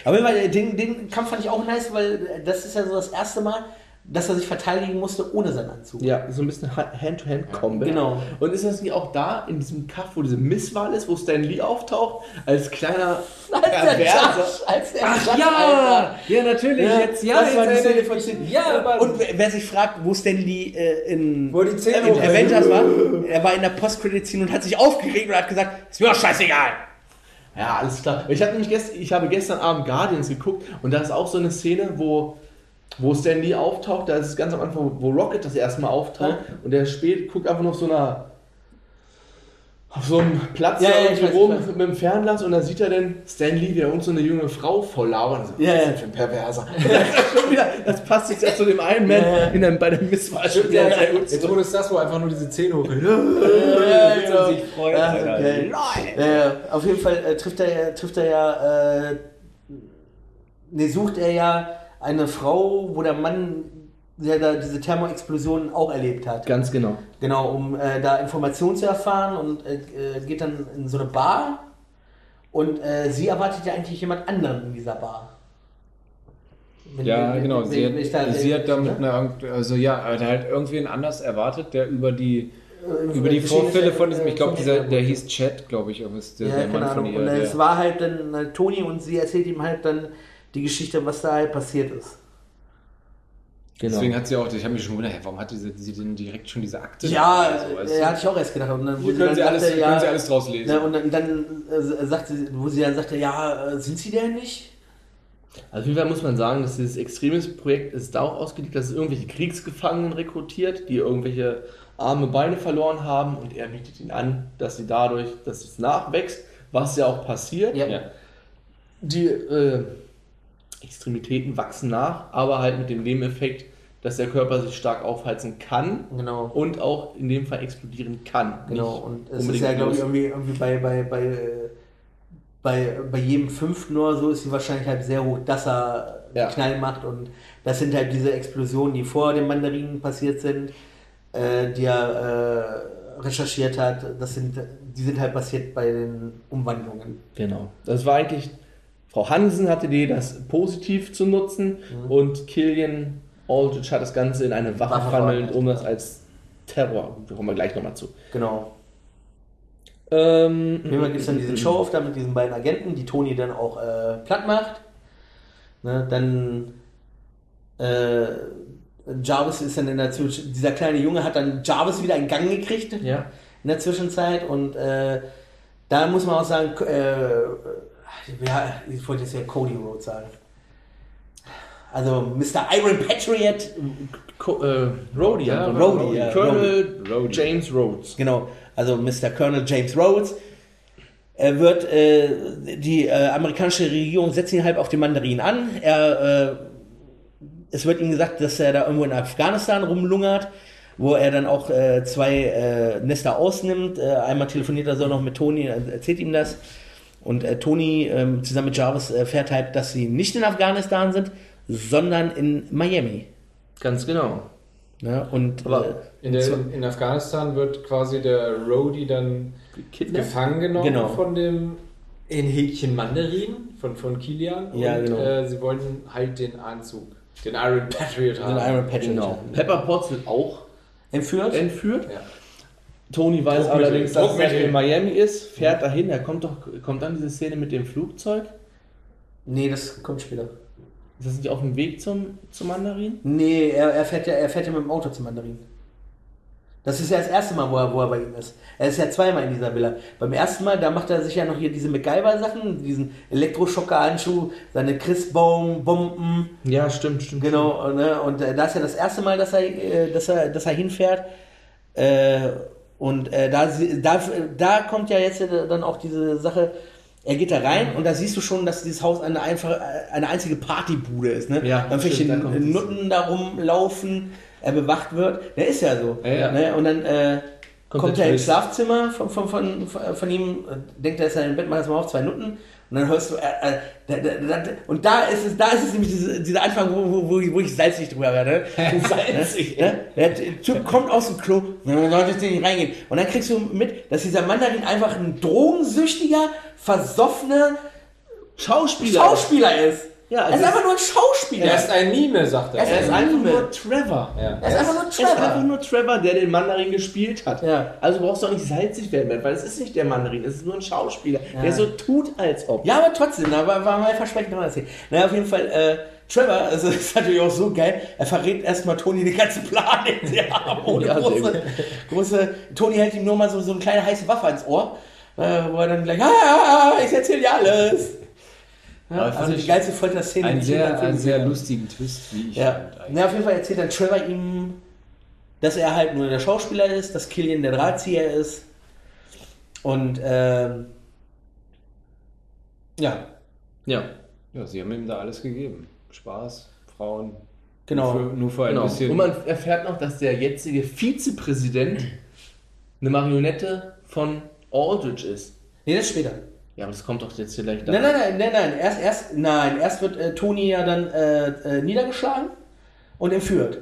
Aber weil, den, den Kampf fand ich auch nice, weil das ist ja so das erste Mal, dass er sich verteidigen musste ohne seinen Anzug. Ja, so ein bisschen Ha- Hand-to-Hand-Combat. Genau. Und ist das nicht auch da in diesem Kaff, wo diese Misswahl ist, wo Stan Lee auftaucht, als kleiner Als der Perverser? Als der Ach Judge, ja, ja natürlich. Ja, jetzt, ja, das war die jetzt Szene von Szene. mich. Ja, aber Und wer, sich fragt, wo Stan Lee äh, in, Wo die Zähne in Avengers war, er war in der Post-Credit-Scene und hat sich aufgeregt und hat gesagt, ist mir doch scheißegal. Ja, alles klar. Ich, hab nämlich gest ich habe gestern Abend Guardians geguckt und da ist auch so eine Szene, wo, wo Stan Lee auftaucht. Da ist es ganz am Anfang, wo Rocket das erste Mal auftaucht und der spielt, guckt einfach noch so einer auf so einem Platz Ja, da ja, weiß, rum mit dem Fernglas und da sieht er dann Stan Lee, wie er uns so eine junge Frau voll labert. Und so, Ja, was ist ja. denn für ein Perverser. Und das, wieder, das passt jetzt ja zu dem einen Man Ja, ja. in einem, bei der Misswahl. Ja, wieder ja, jetzt wurde es das, wo einfach nur diese Zähne hoch. Ja, genau. sich Ja, okay. Auf jeden Fall äh, trifft er, trifft er ja, äh, ne, sucht er ja eine Frau, wo der Mann der da diese Thermoexplosion auch erlebt hat. Ganz genau. Genau, um äh, da Informationen zu erfahren und äh, äh, geht dann in so eine Bar und äh, sie erwartet ja eigentlich jemand anderen in dieser Bar. Wenn- Ja, wenn- genau. wenn- Sie ich da- hat, sie hat da mit ne? einer, also ja, hat halt irgendwen anders erwartet, der über die Äh, über die Vorfälle ist, von diesem, äh, ich glaube, dieser, der hieß Chad, glaube ich, irgendwas, der, Ja, der keine Mann von Ahnung. ihr. Und es war halt dann Toni und sie erzählt ihm halt dann die Geschichte, was da halt passiert ist. genau. Deswegen hat sie auch, ich habe mich schon gewundert, warum hat diese, sie denn direkt schon diese Akte? Ja, so, weißt hatte ich auch erst gedacht. Und dann, wo sie können dann sie, alles, sagte, können sie ja, alles draus lesen. ne, und dann, dann äh, sagt sie, wo sie dann sagte, ja, äh, sind sie denn nicht? Also auf jeden Fall muss man sagen, dass dieses Extremis-Projekt ist darauf ausgelegt, dass es irgendwelche Kriegsgefangenen rekrutiert, die irgendwelche arme Beine verloren haben und er bietet ihnen an, dass sie dadurch, dass es nachwächst, was ja auch passiert. Ja. Ja. Die äh, Extremitäten wachsen nach, aber halt mit dem Nebeneffekt, dass der Körper sich stark aufheizen kann Genau. und auch in dem Fall explodieren kann. Genau, und es ist ja, glaube ich, irgendwie, irgendwie bei, bei, bei, äh, bei, bei jedem fünften oder so ist die Wahrscheinlichkeit sehr hoch, dass er Ja. Knall macht. Und das sind halt diese Explosionen, die vor den Mandarinen passiert sind, äh, die er äh, recherchiert hat. Das sind, die sind halt passiert bei den Umwandlungen. Genau. Das war eigentlich, Frau Hansen hatte die das positiv zu nutzen Mhm. und Killian Aldrich hat das Ganze in eine Waffe verwandelt, um das als Terror, da kommen wir gleich nochmal zu. Genau. Ähm, Auf Fall gibt es dann diesen Show-Off da mit diesen beiden Agenten, die Toni dann auch äh, platt macht. Ne, dann äh, Jarvis ist dann in der Zwischenzeit, dieser kleine Junge hat dann Jarvis wieder in Gang gekriegt Ja. in der Zwischenzeit und äh, da muss man auch sagen, äh, ja, ich wollte jetzt ja Cody Rhodes sagen. Also Mr. Iron Patriot, Co äh, Rhodey, Ja. Rhodey, ja, Colonel Rhodey. James Rhodes. Genau, also Mr. Colonel James Rhodes. Er wird, äh, die äh, amerikanische Regierung setzt ihn halb auf den Mandarin an. Er, äh, es wird ihm gesagt, dass er da irgendwo in Afghanistan rumlungert, wo er dann auch äh, zwei äh, Nester ausnimmt. Äh, einmal telefoniert er so noch mit Tony, äh, erzählt ihm das. Und äh, Tony ähm, zusammen mit Jarvis erfährt halt, dass sie nicht in Afghanistan sind, sondern in Miami. Ganz genau. Ne? Und Aber äh, In, der, in, Afghanistan wird quasi der Roadie dann Kidnap? gefangen genommen Genau. von dem in Häkchen Mandarin, von, von Kilian. Ja, und genau. äh, sie wollten halt den Anzug, den Iron Patriot haben. den Iron Patriot. Genau. Pepper Potts wird auch Entführt? entführt. Ja. Tony weiß allerdings, dass er in Miami ist, fährt dahin. Er kommt doch, kommt dann diese Szene mit dem Flugzeug. Nee, das kommt später. Ist das nicht auf dem Weg zum, zum Mandarin? Nee, er, er, fährt ja, er fährt ja mit dem Auto zum Mandarin. Das ist ja das erste Mal, wo er, wo er bei ihm ist. Er ist ja zweimal in dieser Villa. Beim ersten Mal, da macht er sich ja noch hier diese MacGyver-Sachen, diesen Elektroschocker-Handschuh, seine Christbaum-Bomben, Ja, stimmt, stimmt. genau. Ne? Und äh, das ist ja das erste Mal, dass er, äh, dass er, dass er hinfährt. Äh, und äh, da, da, da kommt ja jetzt dann auch diese Sache, er geht da rein und da siehst du schon, dass dieses Haus eine, einfach, eine einzige Partybude ist. Ne? Ja, Dann stimmt, da. Nutten da rumlaufen, er bewacht wird. Der ist ja so. Ja, ja. Ne? Und dann äh, Kommt kommt, er ins. Schlafzimmer von, von, von, von ihm, denkt er ist in im Bett, macht das mal auf, zwei Nutten. Und dann hörst du, äh, äh, da, da, da, und da ist es, da ist es nämlich diese, dieser Anfang, wo, wo, wo, ich, wo ich salzig drüber werde. salzig. Ne? Der Typ kommt aus dem Klo, dann solltest du nicht reingehen. Und dann kriegst du mit, dass dieser Mandarin einfach ein drogensüchtiger, versoffener Schauspieler. Schauspieler ist. Ja, er also ist einfach nur ein Schauspieler. Er ist ein Mime, sagt er. Er er ist einfach nur Trevor. Ja. Er ist einfach nur Er ist einfach Trevor. nur Trevor, der den Mandarin gespielt hat. Ja. Also brauchst du auch nicht salzig werden, weil es ist nicht der Mandarin, es ist nur ein Schauspieler, der so tut, als ob. Ja, aber trotzdem, da war, war mein Versprechen noch erzählt. Naja, auf jeden Fall, äh, Trevor, also ist natürlich auch so geil, er verrät erstmal Toni den ganzen Plan, den sie haben. Ohne Ja, große, große, Toni hält ihm nur mal so, so eine kleine heiße Waffe ans Ohr, äh, wo er dann gleich, ah, ich erzähl dir alles. Ja, also die geilste Folter-Szene. Ein die sehr, einen sehr lustigen Twist, wie ich Ja. eigentlich. Na, auf jeden Fall erzählt dann Trevor ihm, dass er halt nur der Schauspieler ist, dass Killian der Drahtzieher ist. Und, ähm, ja, Ja. Ja, sie haben ihm da alles gegeben. Spaß, Frauen. Genau. Nur für, nur für ein Genau. bisschen. Und man erfährt noch, dass der jetzige Vizepräsident eine Marionette von Aldrich ist. nee, das ist später. Ja, aber das kommt doch jetzt vielleicht Nein, nein, nein, nein, nein, erst, erst, nein, erst wird äh, Toni ja dann äh, äh, niedergeschlagen und entführt.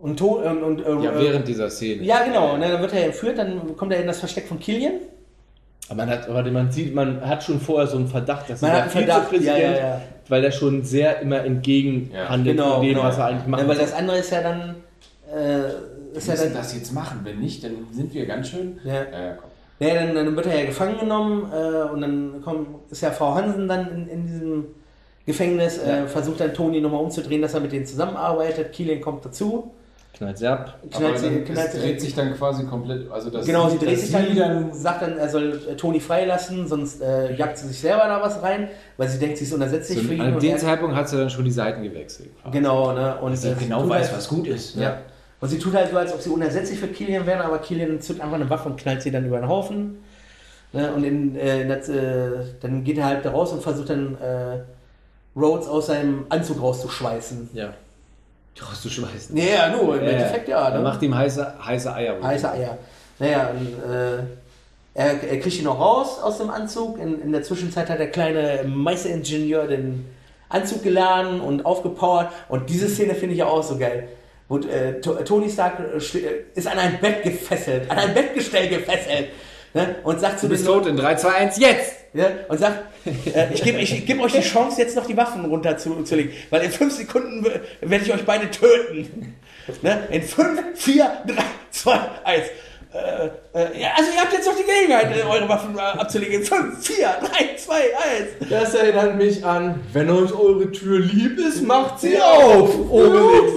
Und, to und, und äh, ja, während dieser Szene. ja, genau, und dann wird er entführt, dann kommt er in das Versteck von Killian. Aber man hat, aber man sieht, man hat schon vorher so einen Verdacht, dass Man hat einen Verdacht, ja, ja, ja. weil der schon sehr immer entgegenhandelt Genau, von dem, genau. was er eigentlich macht. Ja, weil das andere ist ja dann, äh, ist Wir ja müssen dann, das jetzt machen. Wenn nicht, dann sind wir ganz schön. Ja. ja komm. Ja, dann, dann wird er ja gefangen genommen äh, und dann kommt, ist ja Frau Hansen dann in, in diesem Gefängnis, äh, versucht dann Toni nochmal umzudrehen, dass er mit denen zusammenarbeitet. Kilian kommt dazu. Knallt sie ab. Knallt sie, dann, knallt sie, dreht sich dann quasi komplett. Also das, genau, sie dreht dass sich sie dann, sagt dann, er soll äh, Toni freilassen, sonst äh, jagt sie sich selber da was rein, weil sie denkt, sie ist unersetzlich So, für ihn. an und dem Zeitpunkt hat sie dann schon die Seiten gewechselt. Genau, ne? Und Dass äh, genau weiß, was gut ist. Ja. Und sie tut halt so, als ob sie unersetzlich für Killian wäre, aber Killian zückt einfach eine Waffe und knallt sie dann über den Haufen. Ne? Und in, äh, in das, äh, dann geht er halt da raus und versucht dann äh, Rhodes aus seinem Anzug rauszuschweißen. Ja. Rauszuschmeißen. Ja, ja, nur, im Endeffekt ja. Er Ne? macht ihm heiße, heiße Eier. Heiße Eier. Naja, und, äh, er, er kriegt ihn noch raus aus dem Anzug. In, in der Zwischenzeit hat der kleine Meisteringenieur den Anzug geladen und aufgepowert. Und diese Szene finde ich ja auch so geil. Wo, äh, To- Tony Stark äh, äh, ist an ein Bett gefesselt, an ein Bettgestell gefesselt. Ne? Und sagt zu Du bist Leuten- tot in 3, 2, 1, jetzt! ja, und sagt, äh, ich gebe ich geb euch die Chance, jetzt noch die Waffen runterzulegen, weil in fünf Sekunden w- werde ich euch beide töten. Ne? In fünf, vier, drei, zwei, eins. Äh, äh, ja, also ihr habt jetzt noch die Gelegenheit, eure Waffen äh, abzulegen. In fünf, vier, drei, zwei, eins. Das erinnert mich an, wenn euch eure Tür lieb ist, macht sie auf. Obelix.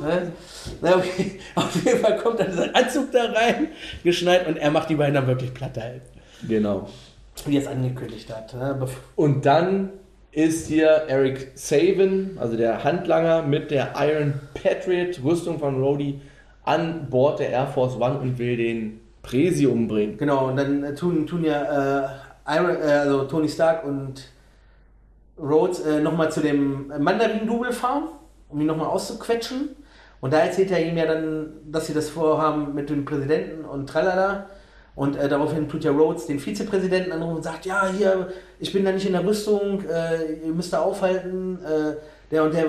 Ne? Na, okay. Auf jeden Fall kommt dann sein Anzug da rein, geschneit, und er macht die beiden dann wirklich platt halt. Genau. Wie er es angekündigt hat. Ne? Und dann ist hier Eric Saven, also der Handlanger mit der Iron Patriot Rüstung von Rhodey an Bord der Air Force One und will den Presi umbringen. Genau, und dann äh, tun, tun ja äh, Iron, äh, also Tony Stark und Rhodes äh, nochmal zu dem Mandarin-Double fahren, um ihn nochmal auszuquetschen. Und da erzählt er ihm ja dann, dass sie das vorhaben mit dem Präsidenten und tralala. Und äh, daraufhin tut ja Rhodes den Vizepräsidenten anrufen und sagt, ja, hier, ich bin da nicht in der Rüstung, äh, ihr müsst da aufhalten. Äh, der und der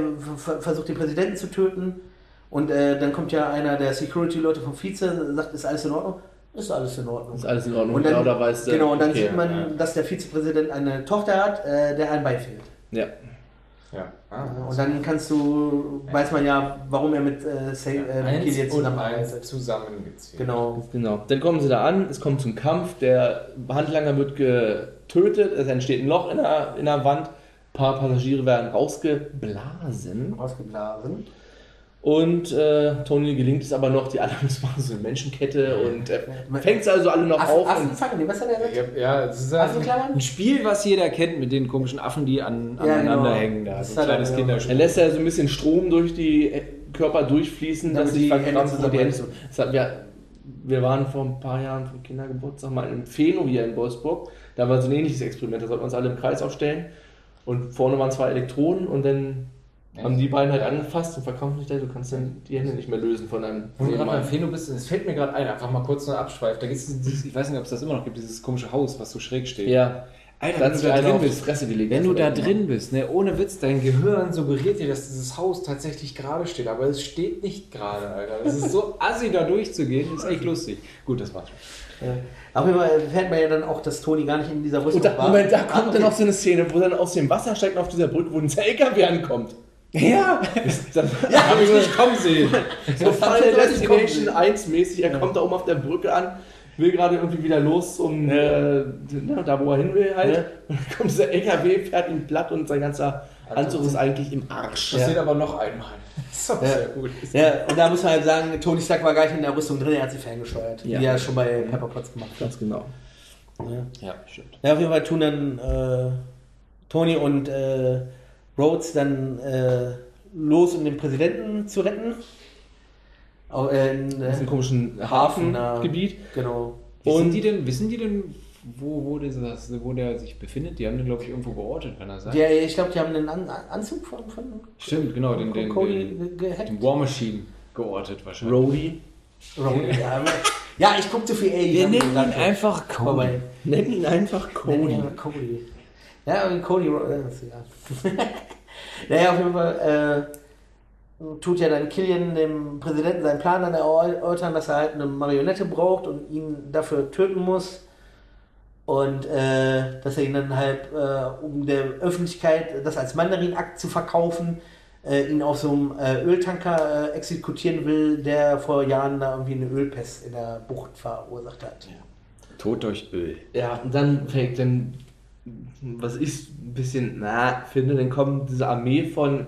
versucht den Präsidenten zu töten. Und äh, dann kommt ja einer der Security-Leute vom Vize, sagt, ist alles in Ordnung? Ist alles in Ordnung. Ist alles in Ordnung. Und dann, ja, oder weißt du, genau, und dann okay, sieht man, ja. dass der Vizepräsident eine Tochter hat, äh, der ein Bein fehlt. Ja. Ja. Ah, Und dann kannst du, weiß man ja, warum er mit äh, Say, äh, und zusammenarbeitet. zusammengezählt. Genau. Genau. Dann kommen sie da an, es kommt zum Kampf, der Handlanger wird getötet, es entsteht ein Loch in der, in der Wand, ein paar Passagiere werden rausgeblasen Ausgeblasen. Und äh, Tony gelingt es aber noch, die anderen das machen so eine Menschenkette und äh, fängt sie also alle noch Affen, auf. Affen und, fangen die, was hat er gesagt? Ja, ja, es ist ein, Affenklammern? Ein Spiel, was jeder kennt mit den komischen Affen, die an, Ja, aneinander genau. hängen. Da. Das So ein er, kleines ja. Kinderspiel. er lässt ja so ein bisschen Strom durch die äh, Körper durchfließen, Damit dass sie verkrampfen und die Hände. Das hat, wir, wir waren vor ein paar Jahren vom Kindergeburtstag mal im Feno hier in Wolfsburg. Da war so ein ähnliches Experiment. Da sollten wir uns alle im Kreis aufstellen. Und vorne waren zwei Elektroden und dann haben die beiden halt angefasst und verkrampfen sich da. Du kannst dann die Hände nicht mehr lösen von einem Wo du gerade beim. Phäno bist, es fällt mir gerade ein, einfach mal kurz nur abschweift. Da gibt's Dieses, ich weiß nicht, ob es das immer noch gibt, dieses komische Haus, was so schräg steht. Ja, Alter, wenn du da drin bist, Fresse gelegt. wenn du da drin bist, ne, ohne Witz, dein Gehirn suggeriert dir, dass dieses Haus tatsächlich gerade steht, aber es steht nicht gerade, Alter. Es ist so assi, da durchzugehen, ist echt lustig. Gut, das war's schon. Auf jeden Fall erfährt man ja dann auch, dass Toni gar nicht in dieser Rüstung Und da, war. Moment, da Ah, kommt okay. dann auch so eine Szene, wo dann aus dem Wasser steigt und auf dieser Brücke, wo ein LKW ankommt. Ja, Das Ja, habe ich nicht kommen sehen. so Final das Destination 1 mäßig. Er kommt da oben auf der Brücke an, will gerade irgendwie wieder los, um äh, na, da wo er hin will halt. Ja. Und dann kommt dieser LKW, fährt ihn platt und sein ganzer Anzug ist eigentlich im Arsch. Passiert aber noch einmal. Das ist sehr gut. Ja, und da muss man halt sagen, Tony Stark war gar nicht in der Rüstung drin, er hat sie ferngesteuert. Ja. Wie er schon bei Pepper Potts gemacht hat. Ganz genau. Ja, stimmt. Ja, auf jeden Fall tun dann äh, Tony und äh, Rhodes dann äh, los, um den Präsidenten zu retten. Auch, äh, in, äh, komischen Hafen, Hafengebiet. genau. Wissen Und- die denn, wissen die denn, wo, wo, das, wo der sich befindet? Die haben den, glaube ich, irgendwo geortet, kann er sein. Ja, ich glaube, die haben einen An Anzug von, von Stimmt, genau, den, den, Cody den, den War Machine geortet wahrscheinlich. Rhodey. Rhodey, ja, ja, ich gucke zu viel Alien. Wir nennen ihn einfach Cody. Nenn ihn einfach Nennen Cody. ihn einfach Cody. Ja, aber Cody, Ro- äh, ist egal. naja, auf jeden Fall äh, tut ja dann Killian dem Präsidenten seinen Plan dann erläutern, dass er halt eine Marionette braucht und ihn dafür töten muss. Und äh, dass er ihn dann halt, äh, um der Öffentlichkeit das als Mandarin-Akt zu verkaufen, äh, ihn auf so einem äh, Öltanker äh, exekutieren will, der vor Jahren da irgendwie eine Ölpest in der Bucht verursacht hat. Tod durch Öl. Ja, und dann fängt dann, was ich ein bisschen, na, finde, dann kommt diese Armee von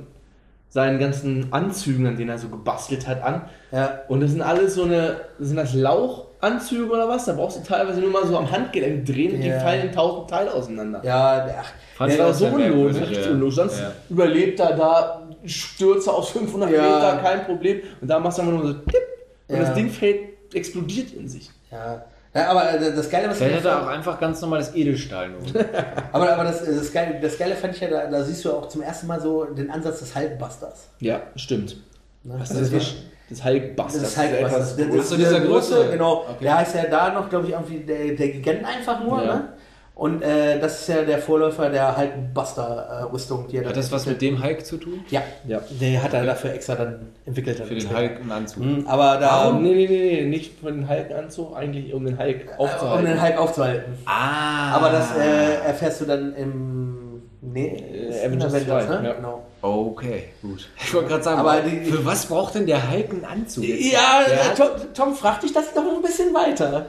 seinen ganzen Anzügen, an denen er so gebastelt hat, an. Ja, Und das sind alles so eine, sind das Lauchanzüge oder was? Da brauchst du teilweise nur mal so am Handgelenk drehen und die Ja. fallen in tausend Teile auseinander. ja, der, ach, Das du war so unlogisch, richtig ja. unlogisch. Sonst Ja. überlebt er da, Stürze aus 500 Ja. Meter, kein Problem. Und da machst du einfach nur so tipp und Ja. das Ding fällt, explodiert in sich. Ja. Ja, aber äh, das Geile, was Vielleicht hat er auch einfach ganz normales Edelstahl nur. aber, aber das, das, Geile, das Geile fand ich ja, da, da siehst du auch zum ersten Mal so den Ansatz des Hulkbusters. Ja, stimmt. Ne? Das ist das, das Hulkbuster. Das ist Hulkbusters. Der, Ach so, dieser große. Genau. Okay. Der heißt ja da noch, glaube ich, irgendwie der, der Gigant einfach nur. Ja. Ne? Und äh, das ist ja der Vorläufer der Hulkbuster-Rüstung. die er Hat dann das was mit dem Hulk zu tun? Ja, Ja. der hat er dafür extra dann entwickelt. Für den. Hulk einen Anzug. Mhm, aber da, Nee, nee, nee, nee, nicht von den Hulk-Anzug, eigentlich um den Hulk um aufzuhalten. den Hulk aufzuhalten. Ah. Aber das äh, erfährst du dann im nee, ist in Avengers 2, ne? ja. Genau. Okay, gut. Ich wollte gerade sagen, Aber die- für was braucht denn der Hulk einen Anzug? jetzt? Ja, äh, Tom, Tom fragt dich das noch ein bisschen weiter.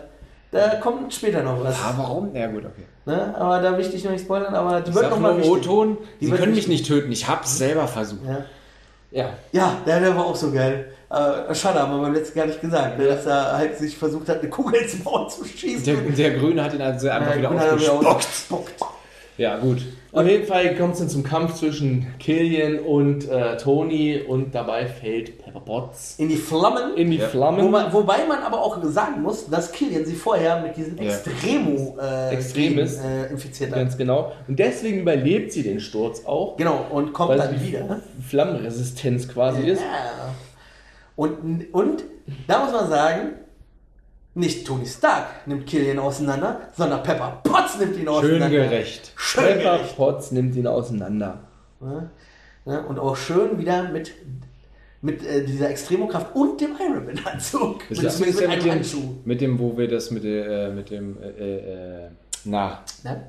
Da kommt später noch was. Ah, warum? Ja, gut, okay. Ne? Aber da will ich dich noch nicht spoilern, aber die Ich wird sag noch nur mal im wichtig. O-Ton, Die Sie können mich nicht töten, ich hab's selber versucht. Ja, Ja. ja der, der war auch so geil. Äh, schade, haben wir beim letzten gar nicht gesagt, ne, dass er halt sich versucht hat, eine Kugel ins Maul zu schießen. Der, der Grüne hat ihn also einfach Ja, er wieder ausgespuckt. Ja, gut. Auf jeden Fall kommt es dann zum Kampf zwischen Killian und äh, Tony und dabei fällt Pepper Potts In die Flammen. in die Ja. Flammen. Wo man, wobei man aber auch sagen muss, dass Killian sie vorher mit diesem Ja. Extremo äh, Extremis. Gen, äh, infiziert hat. Ganz genau. Und deswegen überlebt sie den Sturz auch, Genau, und kommt weil dann sie wieder. Flammenresistenz quasi ist. Ja. Und, und da muss man sagen, nicht Tony Stark nimmt Killian auseinander, sondern Pepper Potts nimmt ihn Schön auseinander. gerecht. Schön Pepper gerecht. Potts nimmt ihn auseinander. Ja, und auch schön wieder mit, mit äh, dieser Extremokraft und dem Ironman-Anzug. Das Mit, ist mit, mit mit dem, Handschuh. mit dem, wo wir das mit, äh, mit dem, äh, äh, na, Ne?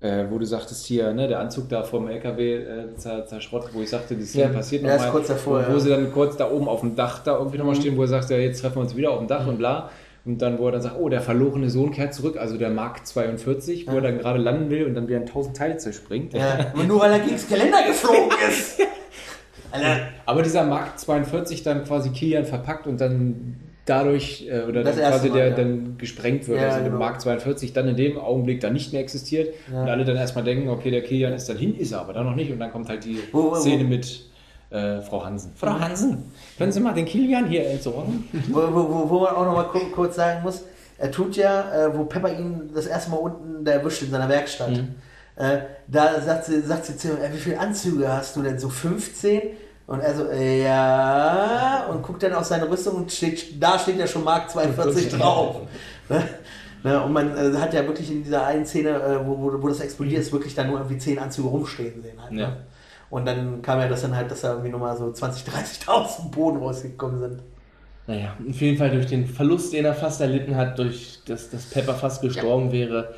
äh, wo du sagtest hier, ne, der Anzug da vom LKW äh, zer, zerschrottet, wo ich sagte, die Szene Ja, passiert nochmal. kurz davor, wo, wo ja. sie dann kurz da oben auf dem Dach da irgendwie nochmal Mhm. stehen, wo er sagt, ja, jetzt treffen wir uns wieder auf dem Dach und bla. Und dann, wo er dann sagt, oh, der verlorene Sohn kehrt zurück, also der Mark 42, wo er dann gerade landen will und dann wieder in tausend Teile zerspringt. Ja, aber nur weil er gegen das Geländer geflogen ist. Alter, Aber dieser Mark 42 dann quasi Kilian verpackt und dann dadurch, äh, oder Das dann quasi Mal, der ja. dann gesprengt wird, Ja, also der genau. Mark 42 dann in dem Augenblick dann nicht mehr existiert Ja. und alle dann erstmal denken, okay, der Kilian ist dann hin, ist er aber dann noch nicht und dann kommt halt die Wo- wo- Szene mit äh, Frau Hansen. Frau Hansen, können Sie mal den Kilian hier entsorgen? wo, wo, wo, wo man auch noch mal kur- kurz sagen muss, er tut ja, äh, wo Pepper ihn das erste Mal unten da erwischt in seiner Werkstatt. Äh, da sagt sie, sagt sie zu ihm, äh, wie viele Anzüge hast du denn? So 15? Und er so, äh, ja, und guckt dann auf seine Rüstung und steht, da steht ja schon Mark 42 drauf. Ne? Ne, und man äh, hat ja wirklich in dieser einen Szene, äh, wo, wo, wo das explodiert ist, wirklich dann nur irgendwie zehn Anzüge rumstehen sehen. Halt, Ja. Und dann kam ja das dann halt, dass da irgendwie nochmal so 20.000, 30.000 Boden rausgekommen sind. Naja, auf jeden Fall durch den Verlust, den er fast erlitten hat, durch das, dass Pepper fast gestorben wäre,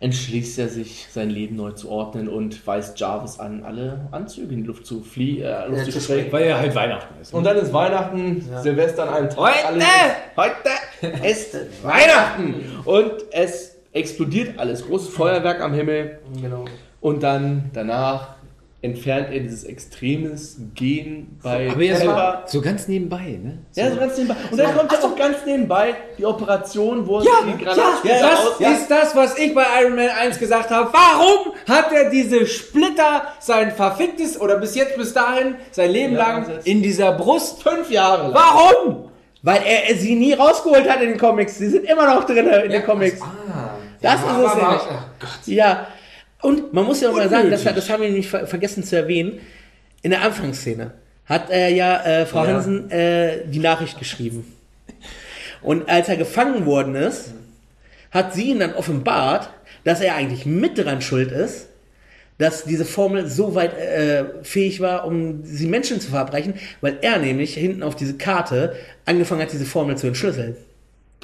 entschließt er sich, sein Leben neu zu ordnen und weist Jarvis an, alle Anzüge in die Luft zu fliehen, äh, Luft Ja, zu sprengen. Weil ja halt Weihnachten ist. Und dann ist Weihnachten, Ja. Silvester an einem Tag. Heute! heute ist Weihnachten! Und es explodiert alles. Großes Feuerwerk am Himmel. Genau. Und dann danach entfernt er dieses extremes Gen bei Aber ja, Pepper. so, so ganz nebenbei, ne? Ja, so ganz nebenbei. Und dann kommt ja auch ganz nebenbei die Operation, wo er die Granatsplitter Das aus... ist das, was ich bei Iron Man 1 gesagt habe. Warum hat er diese Splitter sein verficktes oder bis jetzt, bis dahin, sein Leben Ja, lang das in dieser Brust? Fünf Jahre lang. Warum? Weil er sie nie rausgeholt hat in den Comics. Sie sind immer noch drin in den Comics. Ah, Das ist es nämlich. Oh Gott. Ja. Und man muss ja auch mal sagen, das, das haben wir nämlich ver vergessen zu erwähnen. In der Anfangsszene hat er ja äh, Frau Ja. Hansen äh, die Nachricht geschrieben. Und als er gefangen worden ist, hat sie ihn dann offenbart, dass er eigentlich mit dran schuld ist, dass diese Formel so weit äh, fähig war, um sie Menschen zu verabreichen, weil er nämlich hinten auf diese Karte angefangen hat, diese Formel zu entschlüsseln.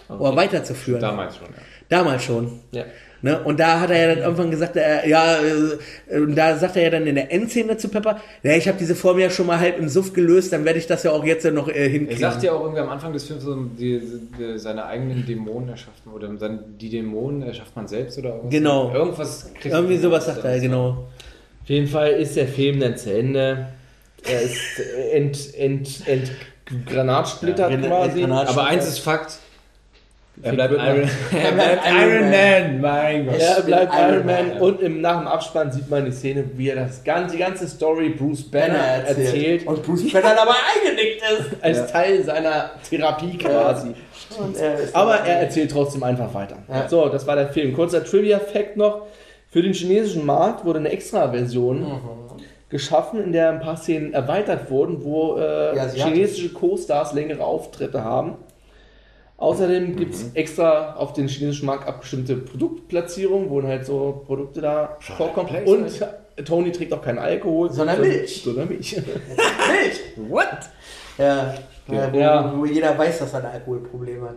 Oder weiterzuführen. Damals schon, ja. Damals schon. Ja. Ne? Und da hat er ja dann irgendwann gesagt, äh, ja, äh, und da sagt er ja dann in der Endszene zu Pepper, ja, ich habe diese Formel ja schon mal halb im Suff gelöst, dann werde ich das ja auch jetzt ja noch äh, Er hinkriegen. sagt ja auch irgendwie am Anfang des Films, so, die, die, seine eigenen Dämonen erschafft man, oder dann die Dämonen erschafft man selbst oder irgendwas. Genau. Irgendwas kriegt Irgendwie sowas sagt er, genau. Auf jeden Fall ist der Film dann zu Ende. Er ist ent, ent, ent, Granatsplitter Ja, quasi. Granat- Aber eins ist Fakt. Er bleibt Iron, er bleibt Iron Iron Man, mein Gott. Er bleibt Iron Iron Man Man. und im, nach dem Abspann sieht man die Szene, wie er das ganze, die ganze Story Bruce Banner erzählt, Und Bruce Banner dabei eingenickt ist. als Teil seiner Therapie quasi. Er Aber er erzählt trotzdem einfach weiter. Ja. So, das war der Film. Kurzer Trivia-Fact noch. Für den chinesischen Markt wurde eine Extra-Version Mhm. geschaffen, in der ein paar Szenen erweitert wurden, wo äh, Ja, chinesische Co-Stars längere Auftritte haben. Außerdem gibt Mhm. es extra auf den chinesischen Markt abgestimmte Produktplatzierungen, wo halt so Produkte da vorkommen. Und Tony trinkt auch keinen Alkohol. Sondern Milch. Sondern Milch. Milch. What? Ja, ja, wo, Ja. wo jeder weiß, dass er ein Alkoholproblem hat.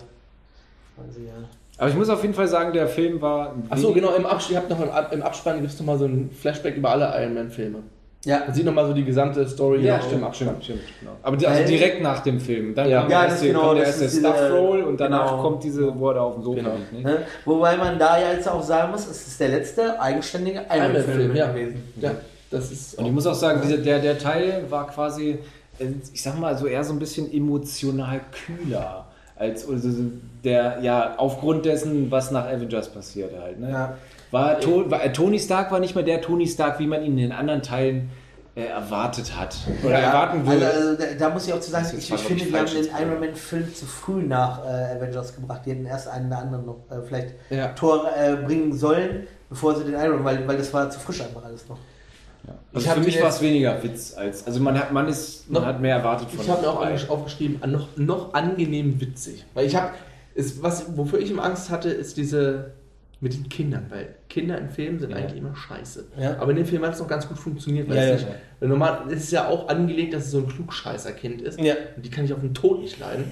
Also, ja. Aber ich muss auf jeden Fall sagen, der Film war. Achso, genau, im, Abs ihr habt noch im, Ab- im Abspann gibt es nochmal so ein Flashback über alle Iron Man-Filme. Ja, Man sieht nochmal so die gesamte Story Ja, im stimmt, stimmt, stimmt, genau. Aber die, also Weil- direkt nach dem Film. Dann Ja. kam Ja, der erste, genau, kommt der erste ist diese- Stuff-Roll und danach genau. kommt diese, wo er da auf dem Sofa Genau. liegt. Ne? Wobei man da ja jetzt auch sagen muss, es ist der letzte eigenständige Iron Man-Film Film, ja. gewesen. ja. Das ist Und ich muss auch sagen, dieser, der, der Teil war quasi, äh, ich sag mal, so eher so ein bisschen emotional kühler. Als also der, ja, aufgrund dessen, was nach Avengers passierte halt. Ne? Ja. War, to, war, äh, Tony Stark war nicht mehr der Tony Stark, wie man ihn in den anderen Teilen äh, erwartet hat. Oder Ja, erwarten würde. Also, also da, da muss ich auch zu sagen, ich, ich finde, die haben den Iron Man-Film zu früh nach äh, Avengers gebracht. Die hätten erst einen oder anderen noch äh, vielleicht Ja. Tor äh, bringen sollen, bevor sie den Iron Man, weil, weil das war zu frisch einfach alles noch. Also Ich hab für mich war es weniger Witz als. Also man hat, man ist, man Noch- hat mehr erwartet von Ich habe mir auch aufgeschrieben, noch, noch angenehm witzig. Weil ich habe, was, wofür ich immer Angst hatte, ist diese mit den Kindern, weil Kinder in Filmen sind Ja. eigentlich immer scheiße. Ja. Aber in dem Film hat es noch ganz gut funktioniert, weil Ja, es ja. nicht, normal es ist ja auch angelegt, dass es so ein Klugscheißer-Kind ist. Ja. Und die kann ich auf den Tod nicht leiden.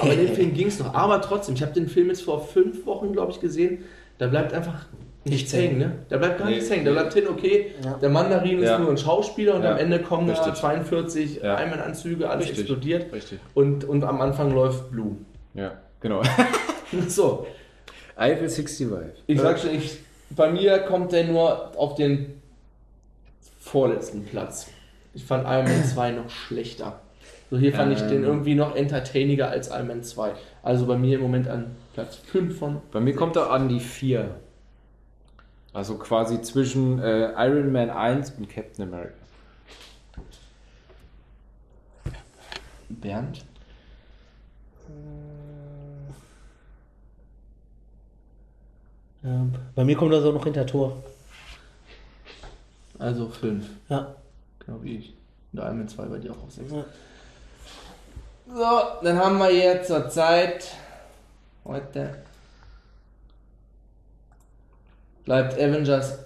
Aber in dem Film ging es noch. Aber trotzdem, ich habe den Film jetzt vor fünf Wochen, glaube ich, gesehen. Da bleibt einfach nichts hängen, ne? Da bleibt gar Nee. nichts hängen. Da bleibt hin, okay, Ja. der Mandarin ist Ja. nur ein Schauspieler und Ja. am Ende kommen da Richtig. 42 Ja. Einmannanzüge, alles Richtig. explodiert. Richtig. Und, und am Anfang läuft Blue. Ja, genau. So, Eiffel 65. ich sag schon, ich, bei mir kommt der nur auf den vorletzten Platz. Ich fand Iron Man 2 noch schlechter. So hier fand ich den Ähm. irgendwie noch entertainiger als Iron Man 2. Also bei mir im Moment an Platz 5 von. Bei mir kommt er an die 4. Also quasi zwischen äh, Iron Man 1 und Captain America. Bernd. Ja, bei mir kommt das auch noch hinter Tor. Also 5. Ja. Genau wie ich. Und der Iron Man 2 bei dir auch auf 6. Ja. So, dann haben wir jetzt zur Zeit heute bleibt Avengers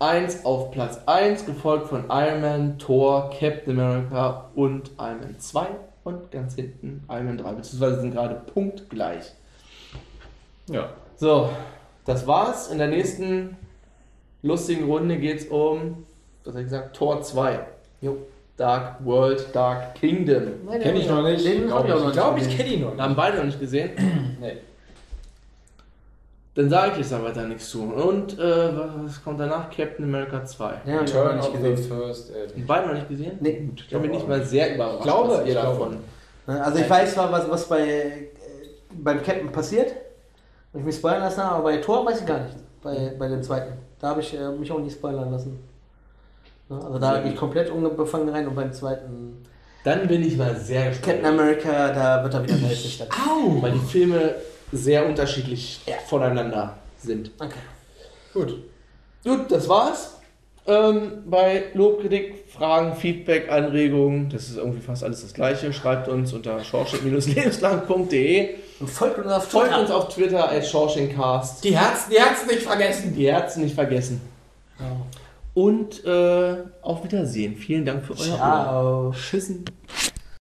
1 auf Platz 1, gefolgt von Iron Man, Thor, Captain America und Iron Man 2 und ganz hinten Iron Man 3, beziehungsweise sind gerade punktgleich. Ja. So, das war's. In der nächsten lustigen Runde geht's um, was hab ich gesagt, Tor 2. Jo. Dark World, Dark Kingdom. Kenn ich noch nicht. Den hab ich auch noch ich glaube, ich kenne ihn noch nicht. Haben beide noch nicht gesehen. Nee. Dann sage ich jetzt da weiter nichts zu. Und äh, was kommt danach? Captain America 2. Ja, hab ich noch Turn nicht gesehen. First Avenger. Beide noch nicht gesehen? Nee. Ich bin nicht mal sehr überrascht. Ich glaube, was ihr davon. Also ich weiß zwar, was, was bei, äh, beim Captain passiert, ich mich spoilern lassen aber bei Thor weiß ich gar nicht. Bei, bei dem zweiten. Da habe ich äh, mich auch nicht spoilern lassen. Ne, Also da gehe ich komplett unbefangen rein und beim zweiten Dann bin ich mal sehr gespannt. Captain America, da wird er wieder nötig. Au! Weil die Filme sehr unterschiedlich voneinander sind. Okay. Gut. Gut, das war's. Ähm, bei Lob, Kritik, Fragen, Feedback, Anregungen, das ist irgendwie fast alles das gleiche. Schreibt uns unter schorschnitt-lebenslang.de. Und folgt uns auf Folgt Twitter. uns auf Twitter als Schorschencast. Die Herzen, die Herzen nicht vergessen. Die Herzen nicht vergessen. Und äh, auf Wiedersehen. Vielen Dank für euer Ohr. Ciao. Tschüssen.